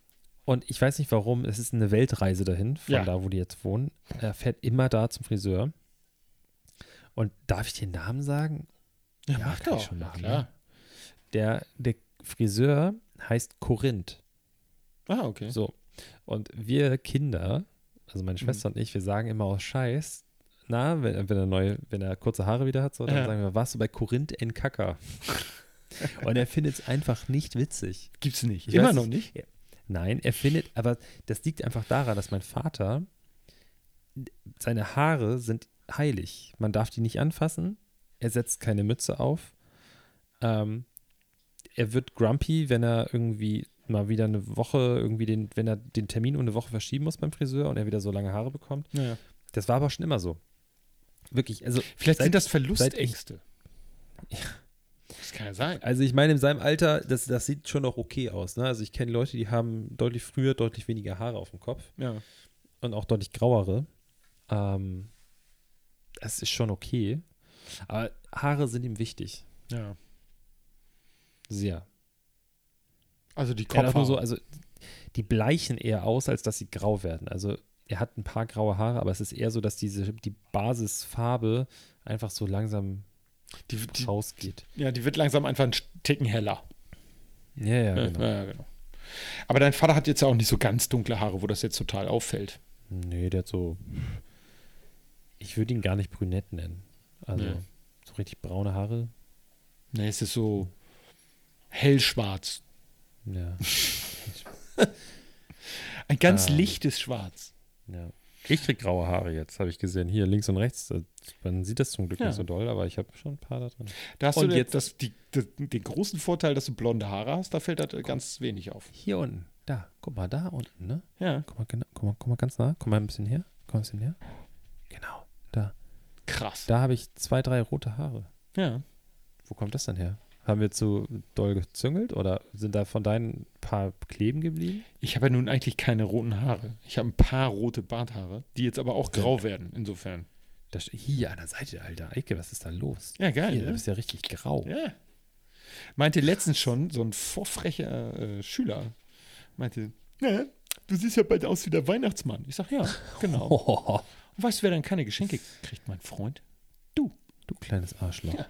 C: und ich weiß nicht warum, es ist eine Weltreise dahin, von
B: Ja.
C: da, wo die jetzt wohnen. Er fährt immer da zum Friseur. Und darf ich den Namen sagen?
B: Ja,
C: Ja,
B: mach doch.
C: schon
B: Na
C: machen,
B: klar.
C: Der, der Friseur heißt Korinth.
B: Ah, okay.
C: So. Und wir Kinder, also meine Schwester und ich, wir sagen immer aus Scheiß, na, wenn, wenn er neu, wenn er kurze Haare wieder hat, so, dann
B: Ja.
C: sagen wir, warst du bei Korinth in Kacker? *laughs* und er findet es einfach nicht witzig.
B: Gibt's nicht.
C: Ich
B: Immer noch
C: nicht.
B: nicht.
C: Nein, er findet, aber das liegt einfach daran, dass mein Vater, seine Haare sind heilig. Man darf die nicht anfassen. Er setzt keine Mütze auf. Ähm, er wird grumpy, wenn er irgendwie mal wieder eine Woche, irgendwie den, wenn er den Termin um eine Woche verschieben muss beim Friseur und er wieder so lange Haare bekommt.
B: Ja.
C: Das war aber schon immer so. Wirklich, also
B: Vielleicht
C: Seit-
B: sind das Verlustängste. Das kann ja sein.
C: Also ich meine, in seinem Alter, das, das sieht schon noch okay aus. Ne? Also ich kenne Leute, die haben deutlich früher, deutlich weniger Haare auf dem Kopf.
B: Ja.
C: und auch deutlich grauere. Ähm, es ist schon okay. Aber Haare sind ihm wichtig.
B: Ja.
C: Sehr.
B: Also die Kopfhaare.
C: nur so, also die bleichen eher aus, als dass sie grau werden. Also er hat ein paar graue Haare, aber es ist eher so, dass diese die Basisfarbe einfach so langsam
B: die, die,
C: rausgeht.
B: ja, die wird langsam einfach ein Ticken heller.
C: Ja, ja,
B: Ja,
C: genau.
B: ja, genau. Aber dein Vater hat jetzt ja auch nicht so ganz dunkle Haare, wo das jetzt total auffällt.
C: Nee, der hat so. Ich würde ihn gar nicht brünett nennen. Also
B: Nee.
C: so richtig braune Haare.
B: Nee, es ist so hellschwarz.
C: Ja. *laughs*
B: Ein ganz
C: Ähm.
B: lichtes Schwarz.
C: ja. Ich krieg graue Haare jetzt, habe ich gesehen. Hier links und rechts. da- Man sieht das zum Glück
B: Ja.
C: nicht so doll, aber ich habe schon ein paar da drin.
B: Da hast
C: Und
B: du
C: jetzt-
B: das, die, die, den großen Vorteil, dass du blonde Haare hast. Da fällt das ganz wenig auf.
C: Hier unten. Da. Guck mal, da unten, ne?
B: Ja,
C: Guck mal, genau, guck mal, guck mal ganz nah. Komm mal ein bisschen her. Komm mal ein bisschen her. Genau. Da.
B: krass.
C: Da habe ich zwei, drei rote Haare.
B: Ja.
C: Wo kommt das denn her? Haben wir zu doll gezüngelt oder sind da von deinen paar kleben geblieben?
B: Ich habe ja nun eigentlich keine roten Haare. Ich habe ein paar rote Barthaare, die jetzt aber auch grau werden, insofern.
C: Das, hier an der Seite, Alter. Eike, was ist da los?
B: Ja, geil.
C: Hier, du
B: ne?
C: bist ja richtig grau.
B: Ja. Meinte letztens schon so ein vorfrecher äh, Schüler, meinte, ja, du siehst ja bald aus wie der Weihnachtsmann. Ich sag, ja, genau.
C: Oh, *laughs*
B: Und weißt du, wer dann keine Geschenke kriegt, mein Freund?
C: du kleines Arschloch.
B: Ja.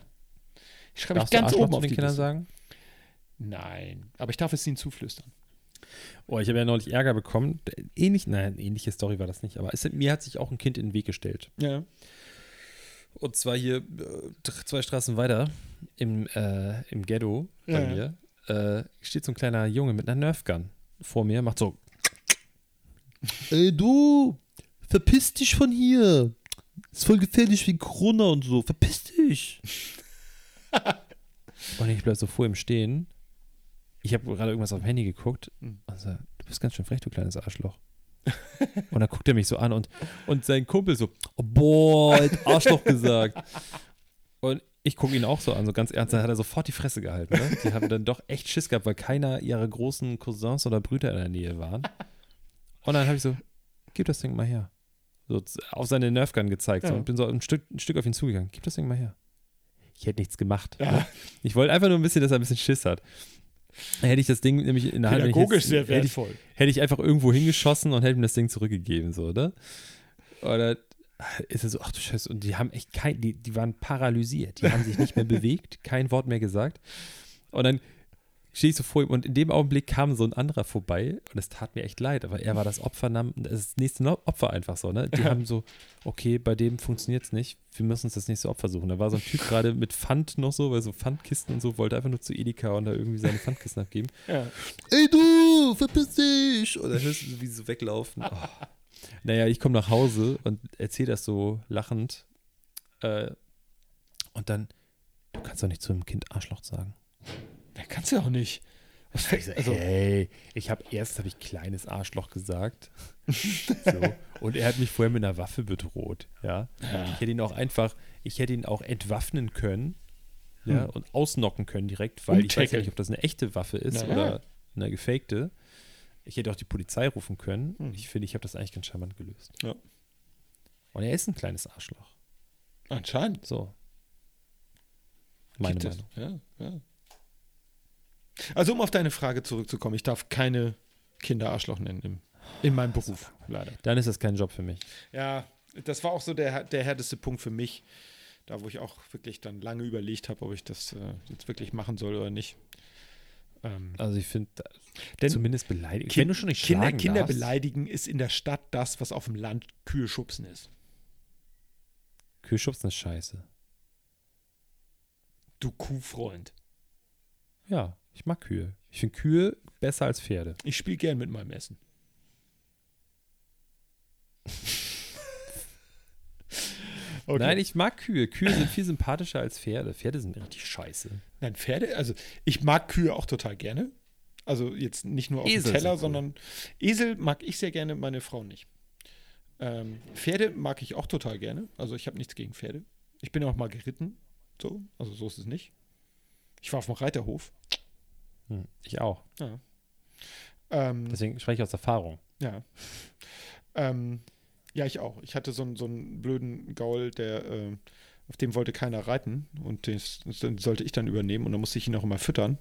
B: Ich schreibe ich ganz oben auf
C: den
B: die
C: Kindern sagen?
B: Nein, aber ich darf es ihnen zuflüstern.
C: Oh, ich habe ja neulich Ärger bekommen. Ähnlich, nein, ähnliche Story war das nicht, aber es, mir hat sich auch ein Kind in den Weg gestellt.
B: Ja.
C: Und zwar hier äh, zwei Straßen weiter im, äh, im Ghetto bei
B: Ja.
C: mir äh, steht so ein kleiner Junge mit einer Nerfgun vor mir, macht so. *laughs* Ey du, verpiss dich von hier. Ist voll gefährlich wegen Corona und so. Verpiss dich. *laughs* und ich bleib so vor ihm stehen. Ich habe gerade irgendwas auf dem Handy geguckt
B: Mhm.
C: und so, du bist ganz schön frech, du kleines Arschloch. *laughs* und dann guckt er mich so an und, und sein Kumpel so, oh, boah, hat Arschloch gesagt. *laughs* Und ich gucke ihn auch so an, so ganz ernst, dann hat er sofort die Fresse gehalten. Ne? Die haben dann doch echt Schiss gehabt, weil keiner ihrer großen Cousins oder Brüder in der Nähe waren. Und dann habe ich so, gib das Ding mal her. So auf seine Nerfgun gezeigt so,
B: Ja.
C: und bin so ein Stück, ein Stück auf ihn zugegangen. Gib das Ding mal her. Ich hätte nichts gemacht.
B: Ja.
C: Ich wollte einfach nur ein bisschen, dass er ein bisschen Schiss hat. Dann hätte ich das Ding nämlich in der Hand,
B: Pädagogisch
C: jetzt-
B: sehr
C: hätte ich,
B: wertvoll.
C: hätte ich einfach irgendwo hingeschossen und hätte ihm das Ding zurückgegeben, so, ne? Oder ist er so, ach du Scheiße, und die haben echt kein, die, die waren paralysiert, die haben sich nicht mehr *laughs* bewegt, kein Wort mehr gesagt. Und dann stehe ich so vor ihm und in dem Augenblick kam so ein anderer vorbei und es tat mir echt leid, aber er war das Opfer, das nächste Opfer einfach so, ne? Die haben so, okay, bei dem funktioniert es nicht, wir müssen uns das nächste Opfer suchen. Da war so ein Typ gerade mit Pfand noch so, weil so Pfandkisten und so, wollte einfach nur zu Edeka und da irgendwie seine Pfandkisten abgeben.
B: Ja.
C: Ey du, verpiss dich! Und dann hörst du so, wie sie so weglaufen. Oh. Naja, ich komme nach Hause und erzähle das so lachend. Äh, und dann, du kannst doch nicht zu einem Kind Arschloch sagen.
B: Da kannst du ja auch nicht. Was
C: Ich
B: fällt,
C: so,
B: also,
C: hey, ich habe erst habe ich kleines Arschloch gesagt. so. Und er hat mich vorher mit einer Waffe bedroht. Ja. Ich hätte ihn auch einfach, ich hätte ihn auch entwaffnen können. Ja,
B: Hm.
C: und ausnocken können direkt, weil ich weiß ja nicht, ob das eine echte Waffe ist
B: Na ja.
C: oder eine gefakte. Ich hätte auch die Polizei rufen können.
B: Hm.
C: Ich finde, ich habe das eigentlich ganz charmant gelöst.
B: Ja.
C: Und er ist ein kleines Arschloch.
B: anscheinend.
C: So. Meine
B: Gibt.
C: Meinung.
B: Ja, ja. Also, um auf deine Frage zurückzukommen, ich darf keine Kinder Arschloch nennen im, in meinem Beruf, leider.
C: Dann ist das kein Job für mich.
B: Ja, das war auch so der, der härteste Punkt für mich, da wo ich auch wirklich dann lange überlegt habe, ob ich das äh, jetzt wirklich machen soll oder nicht. Ähm,
C: Also ich finde, zumindest beleidigt.
B: Kind-
C: Wenn du schon nicht
B: Kinder, Kinder
C: darfst,
B: beleidigen ist in der Stadt das, was auf dem Land Kühe schubsen ist.
C: Kühlschubsen ist scheiße.
B: Du Kuhfreund.
C: Ja, ich mag Kühe. Ich finde Kühe besser als Pferde.
B: Ich spiele gern mit meinem Essen. *laughs* Okay.
C: Nein, ich mag Kühe. Kühe sind viel sympathischer als Pferde. Pferde sind richtig scheiße.
B: Nein, Pferde, also ich mag Kühe auch total gerne. Also jetzt nicht nur auf
C: Esel
B: dem Teller,
C: cool.
B: sondern Esel mag ich sehr gerne, meine Frau nicht. Ähm, Pferde mag ich auch total gerne. Also ich habe nichts gegen Pferde. Ich bin auch mal geritten. So, also so ist es nicht. Ich war auf dem Reiterhof.
C: Hm, ich auch.
B: Ähm,
C: Deswegen spreche ich aus Erfahrung.
B: ja. Ähm, ja, ich auch. Ich hatte so, einen- so einen blöden Gaul, der, äh, auf dem wollte keiner reiten und das, das sollte ich dann übernehmen und dann musste ich ihn auch immer füttern.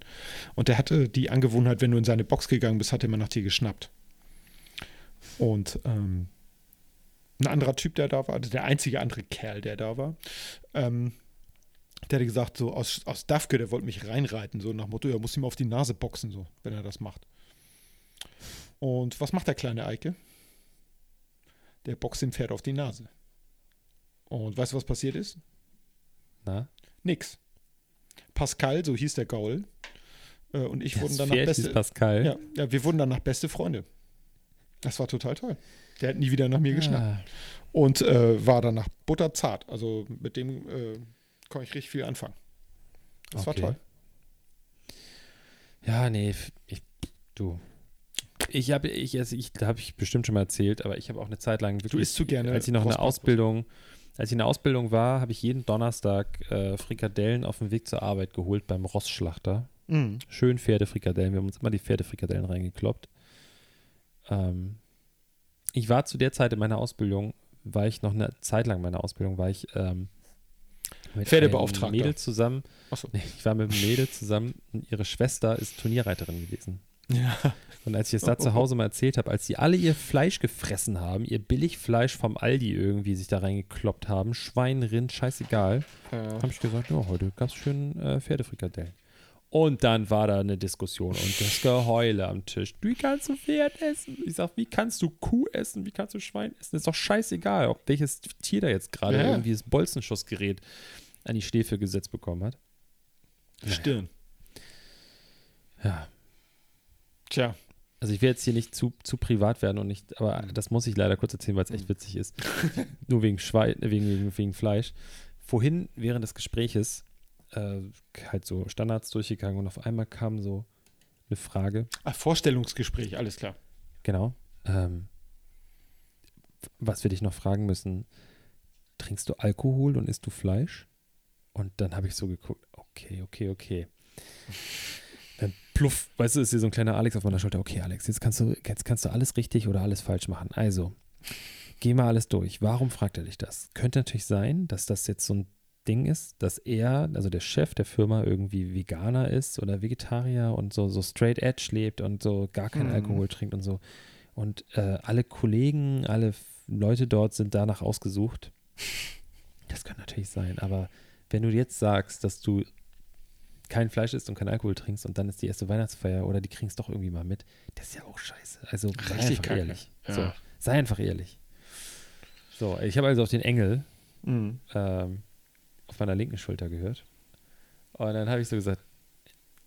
B: Und der hatte die Angewohnheit, wenn du in seine Box gegangen bist, hat er immer nach dir geschnappt. Und ähm, ein anderer Typ, der da war, also der einzige andere Kerl, der da war, ähm, der hatte gesagt, so aus, aus Dafke, der wollte mich reinreiten, so nach Motto, er muss ihm auf die Nase boxen, so, wenn er das macht. Und was macht der kleine Eike? Der boxt dem Pferd auf die Nase. Und weißt du, was passiert ist?
C: Na?
B: Nix. Pascal, so hieß der Gaul, äh, und ich wurden
C: Das
B: danach
C: Pferd hieß
B: beste.
C: Pascal.
B: Ja, ja, wir wurden danach beste Freunde. Das war total toll. Der hat nie wieder nach mir geschnappt.
C: Ah,
B: Und äh, war danach butterzart. Also mit dem äh, konnte ich richtig viel anfangen. Das
C: Okay.
B: war toll.
C: Ja, nee, ich, du. Ich habe, ich, also ich habe ich bestimmt schon mal erzählt, aber ich habe auch eine Zeit lang wirklich,
B: isst zu gerne
C: als ich noch eine. Ausbildung, als ich in der Ausbildung war, habe ich jeden Donnerstag äh, Frikadellen auf dem Weg zur Arbeit geholt beim Rossschlachter.
B: Mhm.
C: Schön Pferdefrikadellen. Wir haben uns immer die Pferdefrikadellen reingekloppt. Ähm, ich war zu der Zeit in meiner Ausbildung, war ich noch eine Zeit lang in meiner Ausbildung, war ich ähm, mit
B: Pferdebeauftragter.
C: Mädel zusammen. Nee, ich war mit einem Mädel zusammen und ihre Schwester ist Turnierreiterin gewesen.
B: Ja.
C: Und als ich es da zu Hause mal erzählt habe, als sie alle ihr Fleisch gefressen haben, ihr Billigfleisch vom Aldi irgendwie sich da reingekloppt haben, Schwein, Rind, scheißegal, habe ich gesagt, ja, heute gab es schön äh, Pferdefrikadellen. Und dann war da eine Diskussion und das Geheule am Tisch. Wie kannst du Pferd essen? Ich sag, wie kannst du Kuh essen? Wie kannst du Schwein essen? Ist doch scheißegal, ob welches Tier da jetzt gerade
B: Ja.
C: irgendwie das Bolzenschussgerät an die Schläfe gesetzt bekommen hat.
B: Stirn.
C: Ja,
B: Tja.
C: Also ich will jetzt hier nicht zu, zu privat werden und nicht, aber das muss ich leider kurz erzählen, weil es echt witzig ist. *laughs* Nur wegen Schwein, wegen, wegen, wegen Fleisch. Vorhin während des Gespräches äh, halt so Standards durchgegangen und auf einmal kam so eine Frage.
B: Ah, Vorstellungsgespräch, alles klar.
C: Genau. Ähm, was wir dich noch fragen müssen, trinkst du Alkohol und isst du Fleisch? Und dann habe ich so geguckt, okay, okay, okay. Dann pluff, weißt du, ist hier so ein kleiner Alex auf meiner Schulter. Okay, Alex, jetzt kannst du, jetzt kannst du alles richtig oder alles falsch machen. Also, geh mal alles durch. Warum fragt er dich das? Könnte natürlich sein, dass das jetzt so ein Ding ist, dass er, also der Chef der Firma, irgendwie Veganer ist oder Vegetarier und so, so straight edge lebt und so gar keinen
B: Mhm.
C: Alkohol trinkt und so. Und äh, alle Kollegen, alle Leute dort sind danach ausgesucht. Das kann natürlich sein, aber wenn du jetzt sagst, dass du kein Fleisch isst und kein Alkohol trinkst und dann ist die erste Weihnachtsfeier oder die kriegst doch irgendwie mal mit, das ist ja auch scheiße. Also sei
B: Richtig
C: einfach ehrlich.
B: Ja.
C: So, sei einfach ehrlich. So, ich habe also auf den Engel
B: Mhm.
C: ähm, auf meiner linken Schulter gehört. Und dann habe ich so gesagt,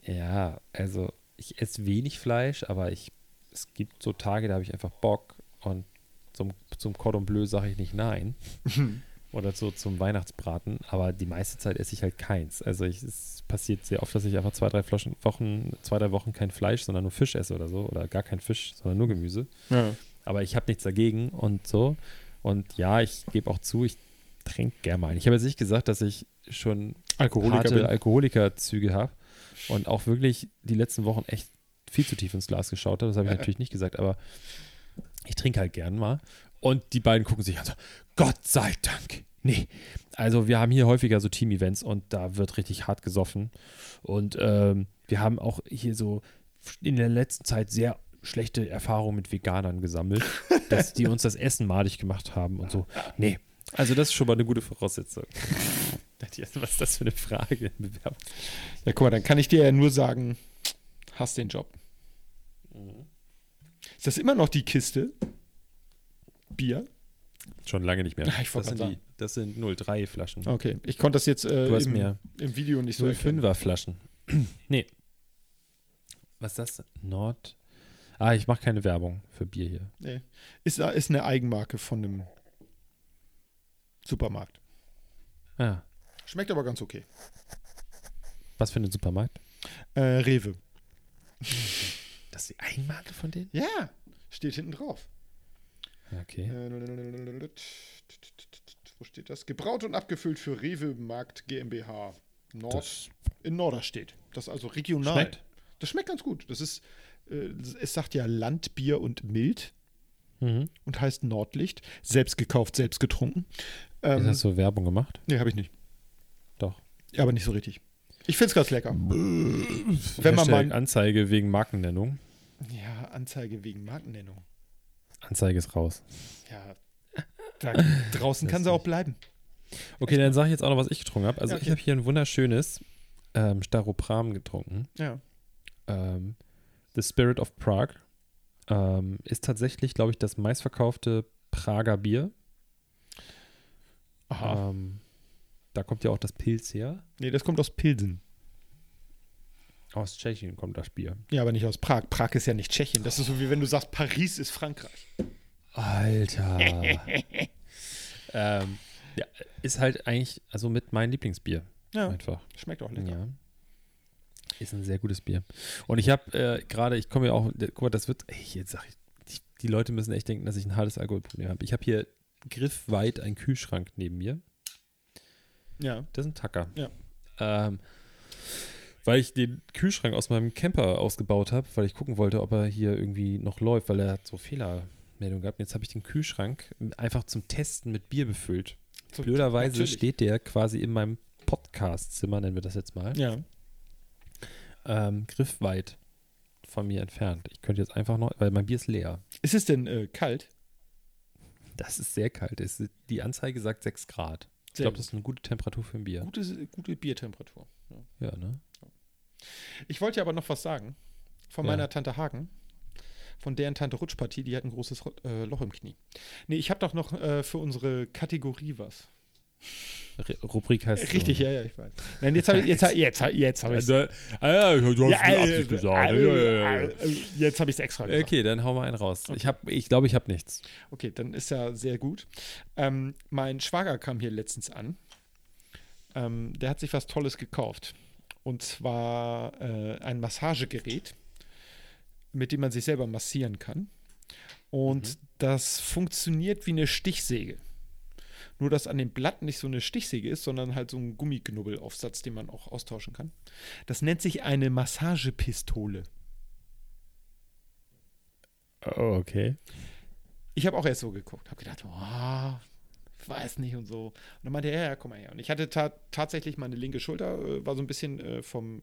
C: ja, also ich esse wenig Fleisch, aber ich, es gibt so Tage, da habe ich einfach Bock und zum, zum Cordon Bleu sage ich nicht nein. *laughs* Oder so zum Weihnachtsbraten, aber die meiste Zeit esse ich halt keins. Also ich, es passiert sehr oft, dass ich einfach zwei, drei Flaschen, Wochen, zwei, drei Wochen kein Fleisch, sondern nur Fisch esse oder so. Oder gar kein Fisch, sondern nur Gemüse.
B: Ja.
C: Aber ich habe nichts dagegen und so. Und ja, ich gebe auch zu, ich trinke gerne mal. ein. Ich habe jetzt nicht gesagt, dass ich schon
B: Alkoholiker
C: harte
B: bin.
C: Alkoholikerzüge habe und auch wirklich die letzten Wochen echt viel zu tief ins Glas geschaut habe. Das habe ich natürlich nicht gesagt, aber ich trinke halt gern mal. Und die beiden gucken sich an so, Gott sei Dank. Nee. Also wir haben hier häufiger so Team-Events und da wird richtig hart gesoffen. Und ähm, wir haben auch hier so in der letzten Zeit sehr schlechte Erfahrungen mit Veganern gesammelt, *laughs* dass die uns das Essen madig gemacht haben und so. Nee. Also das ist schon mal eine gute Voraussetzung. *laughs* Was ist das für eine Frage? Bewerbung.
B: Ja, guck mal, dann kann ich dir ja nur sagen, hast den Job. Ist das immer noch die Kiste? Bier?
C: Schon lange nicht mehr.
B: Ja, ich
C: das, sind die, das sind 03 Flaschen.
B: Okay, ich konnte das jetzt äh,
C: Du hast
B: im,
C: mir
B: im Video nicht so erkennen.
C: 05er Flaschen. *clears throat* nee. Was ist das? Nord. Ah, ich mache keine Werbung für Bier hier.
B: Nee. Ist, ist eine Eigenmarke von einem Supermarkt.
C: Ah,
B: Schmeckt aber ganz okay.
C: was für einen Supermarkt?
B: Äh, Rewe.
C: Das ist die Eigenmarke von denen?
B: Ja, steht hinten drauf.
C: Okay.
B: Äh, Wo steht das? Gebraut und abgefüllt für Rewe Markt GmbH. Nord
C: Das
B: in Norderstedt. Das ist also regional.
C: Schmeckt?
B: Das schmeckt ganz gut. Das ist, äh, es sagt ja Landbier und mild.
C: Mhm.
B: und heißt Nordlicht. Selbst gekauft, selbst getrunken. Ähm,
C: Hast du Werbung gemacht?
B: nee, habe ich nicht.
C: Doch.
B: Ja, aber nicht so richtig. Ich finde es ganz lecker. Wenn man mal.
C: Anzeige wegen Markennennung.
B: Ja, Anzeige wegen Markennennung.
C: Anzeige ist raus.
B: Ja. Da, draußen *laughs* kann sie auch bleiben.
C: Okay, dann sage ich jetzt auch noch, was ich getrunken habe. Also
B: Ja, okay.
C: ich habe hier ein wunderschönes ähm, Staropram getrunken.
B: Ja.
C: Ähm, The Spirit of Prague ähm, ist tatsächlich, glaube ich, das meistverkaufte Prager Bier.
B: Aha.
C: Ähm, da kommt ja auch das Pilz her.
B: Nee, das kommt aus Pilsen.
C: Aus Tschechien kommt das Bier.
B: Ja, aber nicht aus Prag. Prag ist ja nicht Tschechien. Das ist so wie wenn du sagst, Paris ist Frankreich.
C: Alter. *laughs* ähm, ja, ist halt eigentlich, also mit mein Lieblingsbier.
B: Ja,
C: Einfach.
B: schmeckt auch lecker.
C: Ja. Ist ein sehr gutes Bier. Und ich habe äh, gerade, ich komme ja auch, guck mal, das wird, ey, jetzt sag ich, die, die Leute müssen echt denken, dass ich ein hartes Alkoholproblem habe. Ich habe hier griffweit einen Kühlschrank neben mir.
B: Ja.
C: Das ist ein Tacker.
B: Ja.
C: Ähm, weil ich den Kühlschrank aus meinem Camper ausgebaut habe, weil ich gucken wollte, ob er hier irgendwie noch läuft, weil er hat so Fehlermeldungen gehabt. Und jetzt habe ich den Kühlschrank einfach zum Testen mit Bier befüllt.
B: So,
C: Blöderweise
B: natürlich.
C: steht der quasi in meinem Podcast-Zimmer, nennen wir das jetzt mal,
B: Ja.
C: ähm, griffweit von mir entfernt. Ich könnte jetzt einfach noch, weil mein Bier ist leer.
B: Ist es denn äh, kalt?
C: Das ist sehr kalt. Es die Anzeige sagt 6 Grad. Ich glaube, das ist eine gute Temperatur für ein Bier.
B: Gute, gute Biertemperatur. Ja.
C: Ja, ne?
B: Ich wollte ja aber noch was sagen. Von
C: Ja.
B: meiner Tante Hagen. Von deren Tante Rutschpartie, die hat ein großes Ro- äh, Loch im Knie. Nee, ich habe doch noch äh, für unsere Kategorie was.
C: Rubrik heißt
B: Richtig,
C: so.
B: ja, ja, ich weiß. Nein, jetzt habe ich jetzt, hab- jetzt, hab- jetzt habe ich
C: Also, ah ja, du hast
B: ja,
C: ja,
B: äh,
C: gesagt.
B: äh,
C: ja.
B: äh, Jetzt habe ich es extra gesagt.
C: Okay, dann hau mal einen raus. Ich habe, ich glaube, ich habe nichts.
B: Okay, dann ist ja sehr gut. Ähm, mein Schwager kam hier letztens an. Ähm, der hat sich was Tolles gekauft. Und zwar äh, ein Massagegerät, mit dem man sich selber massieren kann. Und das funktioniert wie eine Stichsäge. Nur, dass an dem Blatt nicht so eine Stichsäge ist, sondern halt so ein Gummiknubbelaufsatz, den man auch austauschen kann. Das nennt sich eine Massagepistole.
C: Oh, okay.
B: ich habe auch erst so geguckt, habe gedacht, oh, ich weiß nicht und so. Und dann meinte er, ja, ja, komm mal her. Und ich hatte ta tatsächlich meine linke Schulter, äh, war so ein bisschen äh, vom,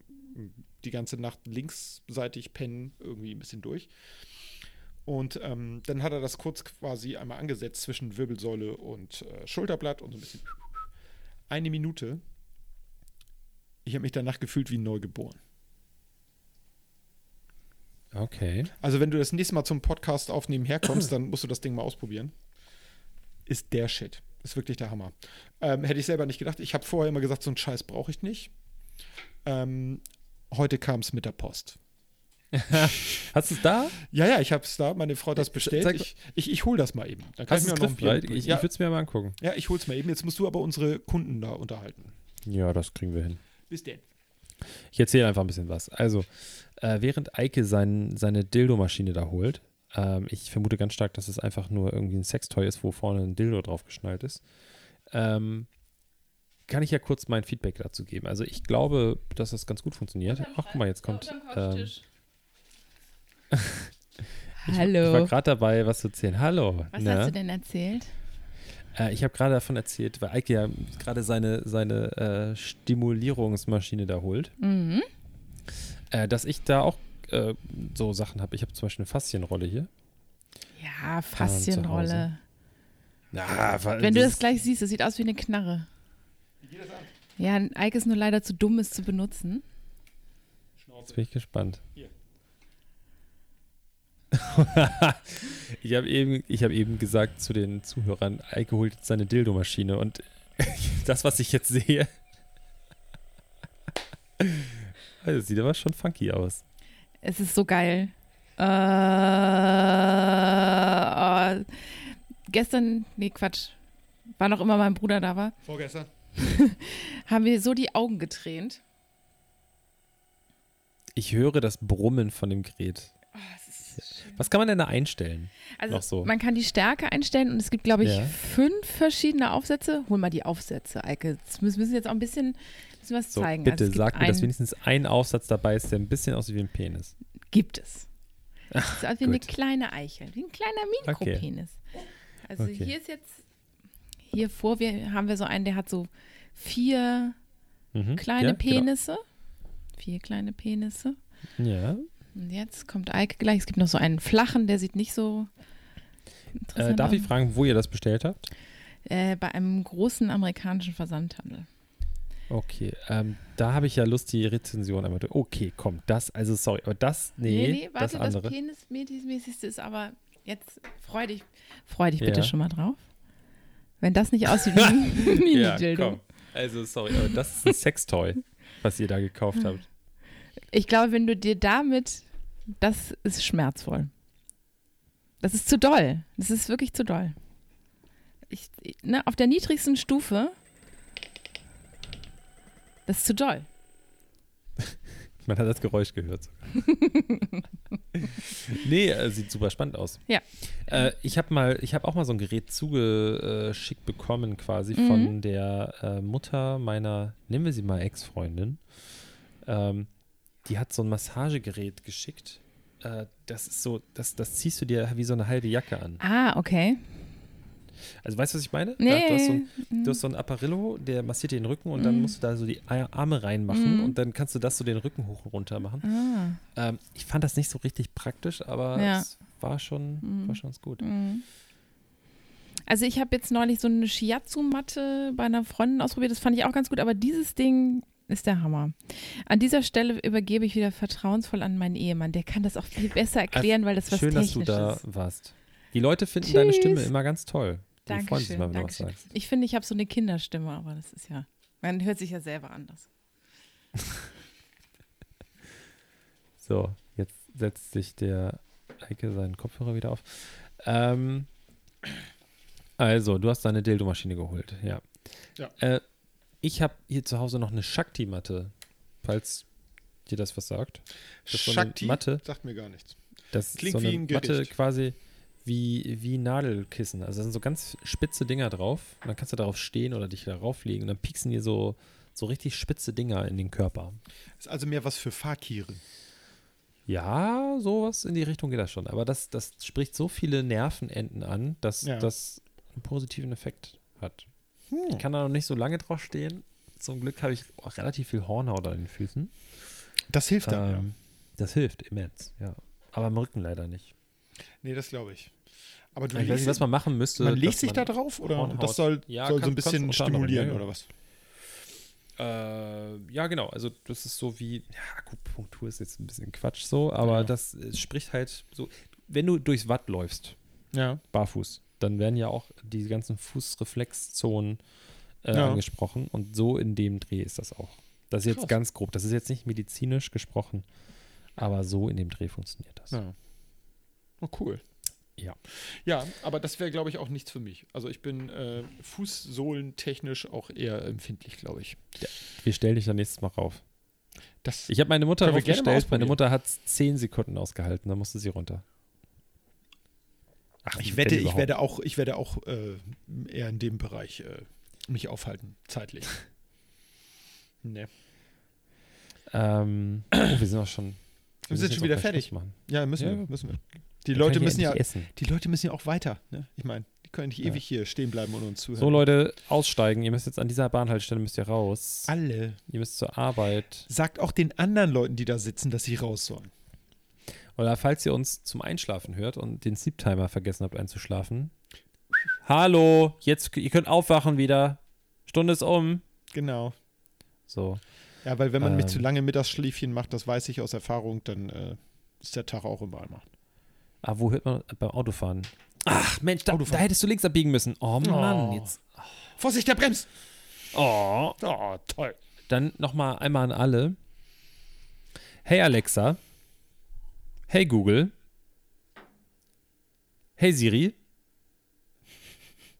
B: die ganze Nacht linksseitig pennen irgendwie ein bisschen durch. Und ähm, dann hat er das kurz quasi einmal angesetzt zwischen Wirbelsäule und äh, Schulterblatt und so ein bisschen. Eine Minute. Ich habe mich danach gefühlt wie neugeboren.
C: Okay.
B: Also, wenn du das nächste Mal zum Podcast aufnehmen herkommst, dann musst du das Ding mal ausprobieren. Ist der Shit. Ist wirklich der Hammer. Ähm, hätte ich selber nicht gedacht. Ich habe vorher immer gesagt, so einen Scheiß brauche ich nicht. Ähm, heute kam es mit der Post. *laughs*
C: Hast du es da?
B: Ja, ja, ich habe es da. Meine Frau hat das bestellt.
C: Sag-
B: Ich, ich, ich hole das mal eben. Dann kann
C: Hast
B: ich
C: du
B: mir
C: es
B: auch noch
C: griffbereit? Ich,
B: ja,
C: ich würde es mir mal angucken.
B: ja, ich hol's mal eben. Jetzt musst du aber unsere Kunden da unterhalten.
C: Ja, das kriegen wir hin.
B: Bis denn.
C: Ich erzähle einfach ein bisschen was. Also, äh, während Eike sein, seine Dildo-Maschine da holt, ähm, ich vermute ganz stark, dass es einfach nur irgendwie ein Sextoy ist, wo vorne ein Dildo drauf geschnallt ist, ähm, kann ich ja kurz mein Feedback dazu geben. Also, ich glaube, dass das ganz gut funktioniert. Ach, guck mal, jetzt kommt. Ähm, *laughs* ich war
A: Hallo.
C: gerade dabei, was zu erzählen. Hallo.
A: Was
C: Na?
A: hast du denn erzählt?
C: Äh, ich habe gerade davon erzählt, weil Eike ja gerade seine, seine äh, Stimulierungsmaschine da holt,
A: Mhm.
C: äh, dass ich da auch äh, so Sachen habe. Ich habe zum Beispiel eine Faszienrolle hier.
A: Ja, Faszienrolle.
C: Na,
A: Wenn du das gleich siehst, das sieht aus wie eine Knarre. Ja, Ike ist nur leider zu dumm, es zu benutzen.
C: Jetzt bin ich gespannt.
B: Hier. *laughs*
C: ich habe eben, ich hab eben gesagt zu den Zuhörern, Eike holt jetzt seine Dildo-Maschine und *laughs* das, was ich jetzt sehe, *laughs* also, sieht aber schon funky aus.
A: Es ist so geil. Äh, oh, gestern, nee, Quatsch, war noch immer mein Bruder da war,
B: Vorgestern.
A: haben wir so die Augen getränt.
C: Ich höre das Brummen von dem Gerät. Was kann man denn da einstellen?
A: Also
C: so.
A: man kann die Stärke einstellen und es gibt, glaube ich,
C: Ja.
A: fünf verschiedene Aufsätze. Hol mal die Aufsätze, Eike. Jetzt müssen müssen jetzt auch ein bisschen, bisschen was
C: So,
A: zeigen.
C: bitte
A: Also
C: sag mir, dass wenigstens ein Aufsatz dabei ist, der ein bisschen aussieht wie ein Penis.
A: Gibt es. *laughs* Sieht aus wie eine kleine Eichel, wie ein kleiner Mikropenis. Also
C: Okay.
A: hier ist jetzt, hier vor wir, haben wir so einen, der hat so vier
C: Mhm.
A: kleine
C: ja,
A: Penisse. Vier kleine Penisse.
C: Genau. Ja.
A: Und jetzt kommt Eike gleich. Es gibt noch so einen flachen, der sieht nicht so
C: Äh,
A: interessant
C: darf
A: aus.
C: ich fragen, wo ihr das bestellt habt?
A: Äh, bei einem großen amerikanischen Versandhandel.
C: Okay, ähm, da habe ich ja Lust, die Rezension einmal durch. Okay, komm, das, also sorry, aber das, nee,
A: warte,
C: das
A: das,
C: andere.
A: Penismäßigste ist aber jetzt, freu dich, freu dich bitte
C: Ja.
A: schon mal drauf. Wenn das nicht aussieht wie *laughs* ein
C: ja,
A: Mini-Dildo.
C: komm. Also sorry, aber das ist ein Sextoy, was ihr da gekauft *laughs* habt.
A: Ich glaube, wenn du dir damit, das ist schmerzvoll. Das ist zu doll. Das ist wirklich zu doll. Ich, ne, auf der niedrigsten Stufe, das ist zu doll. *laughs*
C: Man hat das Geräusch gehört. *laughs* nee, äh, sieht super spannend aus.
A: Ja.
C: Äh, ich habe mal, ich habe auch mal so ein Gerät zugeschickt bekommen, quasi
A: Mhm.
C: von der äh, Mutter meiner, nennen wir sie mal Ex-Freundin. Ähm, die hat so ein Massagegerät geschickt. Äh, das ist so, das, das ziehst du dir wie so eine halbe Jacke an.
A: Ah, okay.
C: Also weißt du, was ich meine?
A: Nee.
C: Da, du, hast so ein, du hast so ein Apparillo, der massiert dir den Rücken und dann
A: Mhm.
C: musst du da so die Ar- Arme reinmachen
A: Mhm.
C: und dann kannst du das so den Rücken hoch und runter machen.
A: Ah.
C: Ähm, ich fand das nicht so richtig praktisch, aber
A: Ja.
C: es war schon,
A: Mhm.
C: war schon ganz gut.
A: Mhm. Also ich habe jetzt neulich so eine Shiatsu-Matte bei einer Freundin ausprobiert, das fand ich auch ganz gut, aber dieses Ding ist der Hammer. An dieser Stelle übergebe ich wieder vertrauensvoll an meinen Ehemann, der kann das auch viel besser erklären, weil das was
C: Schön, dass
A: Technisches
C: du da
A: ist.
C: warst. Die Leute finden deine
A: Tschüss.
C: Stimme immer ganz toll. Die freuen sich
A: Dankeschön,
C: mal, wenn du was
A: Dankeschön.
C: sagst.
A: Ich finde, ich habe so eine Kinderstimme, aber das ist ja, man hört sich ja selber anders. *laughs*
C: So, jetzt setzt sich der Eike seinen Kopfhörer wieder auf. Ähm, also, du hast deine Dildo-Maschine geholt, ja.
B: Ja.
C: Äh, ich habe hier zu Hause noch eine Shakti-Matte, falls dir das was sagt. Das ist so
B: Shakti
C: Matte.
B: sagt mir gar nichts.
C: Das
B: Klingt
C: ist so
B: wie
C: eine
B: ein
C: Matte
B: Gericht.
C: quasi wie, wie Nadelkissen. Also da sind so ganz spitze Dinger drauf. Und dann kannst du darauf stehen oder dich darauf legen. Und dann pieksen dir so, so richtig spitze Dinger in den Körper.
B: Ist also mehr was für Fakire.
C: Ja, sowas in die Richtung geht das schon. Aber das, das spricht so viele Nervenenden an, dass
B: Ja.
C: das einen positiven Effekt hat.
B: Hm.
C: Ich kann da noch nicht so lange drauf stehen. Zum Glück habe ich auch relativ viel Hornhaut an den Füßen.
B: Das hilft dann, ja.
C: Ähm, Das hilft immens, ja. Aber am Rücken leider nicht.
B: Nee, das glaube ich. Aber du
C: Ich weiß nicht, was man machen müsste.
B: man legt sich da
C: man-
B: drauf oder
C: Hornhaut-
B: das soll,
C: Ja,
B: soll so
C: kann-
B: ein bisschen stimulieren oder was?
C: Äh, ja, genau. Also das ist so wie, ja, Akupunktur ist jetzt ein bisschen Quatsch so, aber
B: Ja.
C: das äh, spricht halt so, wenn du durchs Watt läufst,
B: Ja.
C: barfuß, dann werden ja auch die ganzen Fußreflexzonen äh,
B: Ja.
C: angesprochen und so in dem Dreh ist das auch. Das ist jetzt
B: Krass.
C: ganz grob, das ist jetzt nicht medizinisch gesprochen, aber so in dem Dreh funktioniert das.
B: ja. Oh, cool.
C: Ja.
B: Ja, aber das wäre, glaube ich, auch nichts für mich. Also ich bin äh, fußsohlentechnisch auch eher empfindlich, glaube ich.
C: Wir stellen dich dann nächstes Mal rauf.
B: Das,
C: Ich habe meine Mutter aufgestellt, meine. Mutter hat zehn Sekunden ausgehalten, dann musste sie runter. Ach,
B: ich wette, ich werde auch, ich werde auch äh, eher in dem Bereich äh, mich aufhalten, zeitlich. *laughs* nee.
C: Ähm, oh, wir sind auch schon.
B: Wir sind
C: müssen
B: schon wieder fertig. Ja, müssen
C: Ja.
B: wir, müssen wir. Die
C: Dann
B: Leute müssen ja,
C: essen.
B: die Leute müssen ja auch weiter. Ne? Ich meine, die können nicht
C: Ja.
B: ewig hier stehen bleiben und uns zuhören.
C: So, Leute, aussteigen. Ihr müsst jetzt an dieser Bahnhaltestelle müsst ihr raus.
B: Alle.
C: Ihr müsst zur Arbeit.
B: Sagt auch den anderen Leuten, die da sitzen, dass sie raus sollen.
C: Oder falls ihr uns zum Einschlafen hört und den Sleep Timer vergessen habt einzuschlafen. Hallo, jetzt ihr könnt aufwachen wieder. Stunde ist um.
B: Genau.
C: So.
B: Ja, weil wenn man mich
C: Ähm.
B: zu lange Mittagsschläfchen macht, das weiß ich aus Erfahrung, dann äh, ist der Tag auch im Eimer.
C: Ah, wo hört man beim Autofahren? Ach, Mensch, da, da hättest du links abbiegen müssen. Oh Mann,
B: Oh.
C: jetzt.
B: Vorsicht, der bremst!
C: Oh.
B: Oh, toll.
C: Dann nochmal einmal an alle. Hey Alexa. Hey Google. Hey Siri.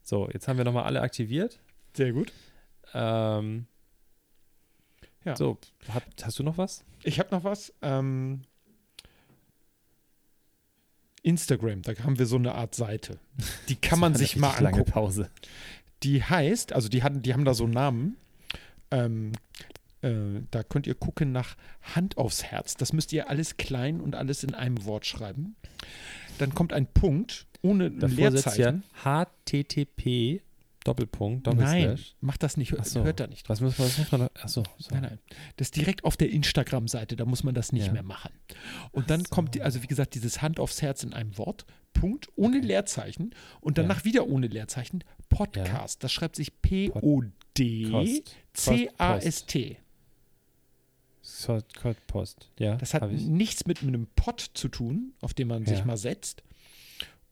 C: So, jetzt haben wir nochmal alle aktiviert.
B: Sehr gut.
C: Ähm,
B: Ja.
C: So, hab, hast du noch was?
B: Ich habe noch was. Ähm, Instagram, da haben wir so eine Art Seite. Die kann man sich mal
C: lange
B: angucken.
C: Pause.
B: Die heißt, also die, hatten, die haben da so einen Namen. Ähm, Äh, da könnt ihr gucken nach Hand aufs Herz. Das müsst ihr alles klein und alles in einem Wort schreiben. Dann kommt ein Punkt ohne
C: Davor ja
B: Leerzeichen.
C: HTTP Doppelpunkt,
B: Nein, macht das nicht.
C: So.
B: Hört da nicht.
C: Was muss man, was muss man da? Achso, so.
B: Nein, nein. Das ist direkt auf der Instagram-Seite, da muss man das nicht
C: Ja.
B: mehr machen. Und dann
C: so.
B: kommt, also wie gesagt, dieses Hand aufs Herz in einem Wort, Punkt, ohne Leerzeichen und danach wieder ohne Leerzeichen, Podcast. Das schreibt sich P-O-D-C-A-S-T.
C: So, Code Post. Ja,
B: Das hat nichts mit einem Pod zu tun, auf dem man sich
C: Ja.
B: mal setzt.